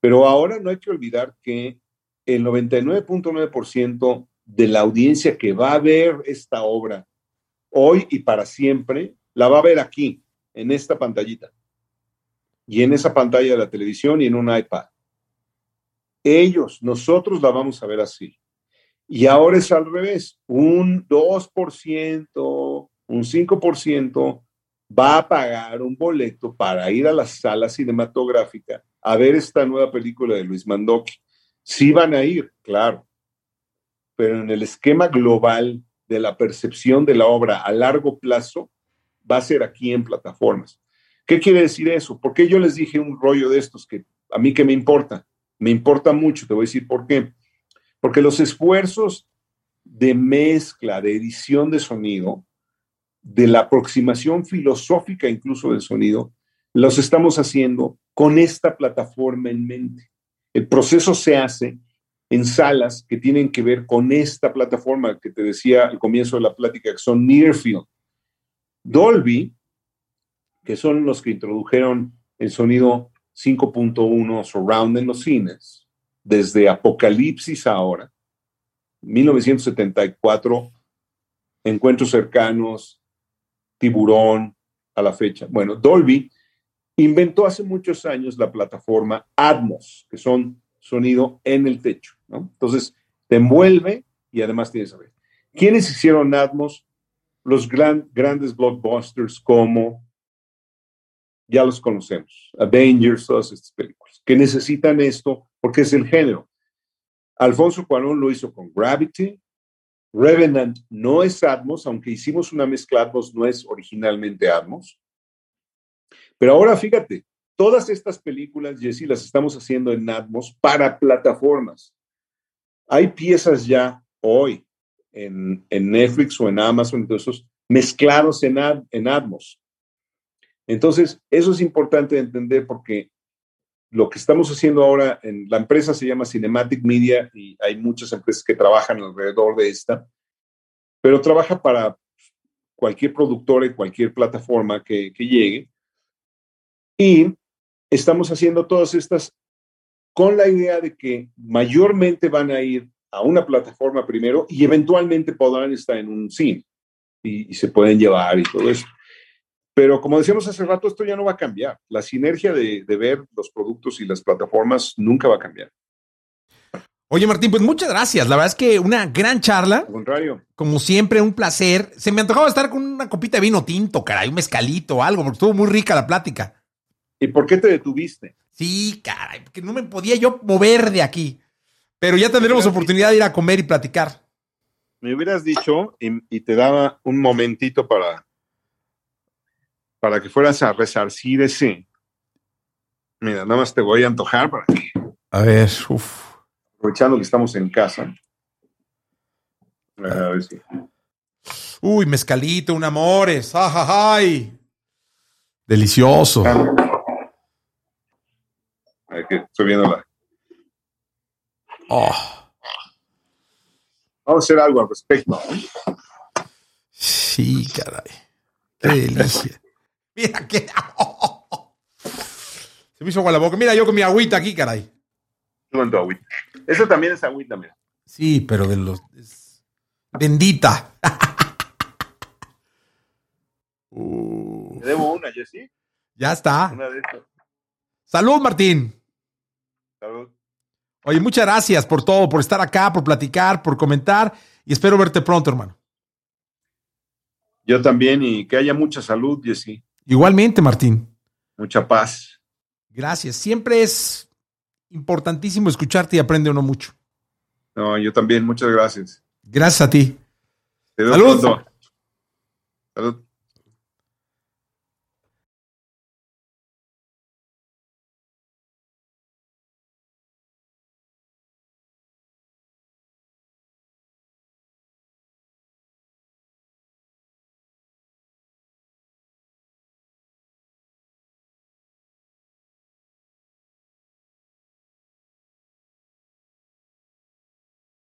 Pero ahora no hay que olvidar que el 99.9% de la audiencia que va a ver esta obra hoy y para siempre, la va a ver aquí, en esta pantallita. Y en esa pantalla de la televisión y en un iPad. Ellos, nosotros la vamos a ver así. Y ahora es al revés. Un 2%, un 5% va a pagar un boleto para ir a la sala cinematográfica a ver esta nueva película de Luis Mandoki. Sí van a ir, claro, pero en el esquema global de la percepción de la obra a largo plazo va a ser aquí en plataformas. ¿Qué quiere decir eso? Porque yo les dije un rollo de estos que a mí que me importa? Me importa mucho, te voy a decir por qué. Porque los esfuerzos de mezcla, de edición de sonido, de la aproximación filosófica incluso del sonido, los estamos haciendo con esta plataforma en mente. El proceso se hace en salas que tienen que ver con esta plataforma que te decía al comienzo de la plática, que son Nearfield. Dolby, que son los que introdujeron el sonido 5.1 surround en los cines, desde Apocalipsis ahora, 1974, Encuentros cercanos, Tiburón, a la fecha. Bueno, Dolby inventó hace muchos años la plataforma Atmos, que son sonido en el techo, ¿no? Entonces, te envuelve y además tienes a ver. ¿Quiénes hicieron Atmos? Los grandes blockbusters como, ya los conocemos, Avengers, todas estas películas, que necesitan esto porque es el género. Alfonso Cuarón lo hizo con Gravity, Revenant no es Atmos, aunque hicimos una mezcla Atmos, no es originalmente Atmos. Pero ahora fíjate, todas estas películas, Jesse, las estamos haciendo en Atmos para plataformas. Hay piezas ya hoy en, Netflix o en Amazon, entonces, mezclados en, en Atmos. Entonces, eso es importante entender porque lo que estamos haciendo ahora en la empresa se llama Cinematic Media y hay muchas empresas que trabajan alrededor de esta, pero trabaja para cualquier productor y cualquier plataforma que llegue. Y estamos haciendo todas estas con la idea de que mayormente van a ir a una plataforma primero y eventualmente podrán estar en un cine y, y se pueden llevar y todo eso. Pero como decíamos hace rato, esto ya no va a cambiar. La sinergia de, ver los productos y las plataformas nunca va a cambiar. Oye, Martín, pues muchas gracias. La verdad es que una gran charla. Al contrario. Como siempre, un placer. Se me antojaba estar con una copita de vino tinto, caray, un mezcalito o algo, porque estuvo muy rica la plática. ¿Y por qué te detuviste? Sí, caray, porque no me podía yo mover de aquí. Pero ya tendremos oportunidad de ir a comer y platicar. Me hubieras dicho y te daba un momentito para para que fueras a resarcir ese. Mira, nada más te voy a antojar para que. A ver, uff. Aprovechando que estamos en casa. A ver si. Uy, mezcalito, un amores. ¡Ay! Delicioso. Ver, que estoy viendo la. Oh. Vamos a hacer algo al respecto. Sí, caray. Qué delicia. Mira que. Se me hizo agua la boca. Mira, yo con mi agüita aquí, caray. Con tu agüita. Eso también es agüita, mira. Sí, pero de los. Bendita. Te debo una, Jessy. Ya está. Una de estas. Salud, Martín. Salud. Oye, muchas gracias por todo, por estar acá, por platicar, por comentar y espero verte pronto, hermano. Yo también y que haya mucha salud, Jessy. Igualmente, Martín. Mucha paz. Gracias. Siempre es importantísimo escucharte y aprende uno mucho. No, yo también. Muchas gracias. Gracias a ti. Salud. Salud.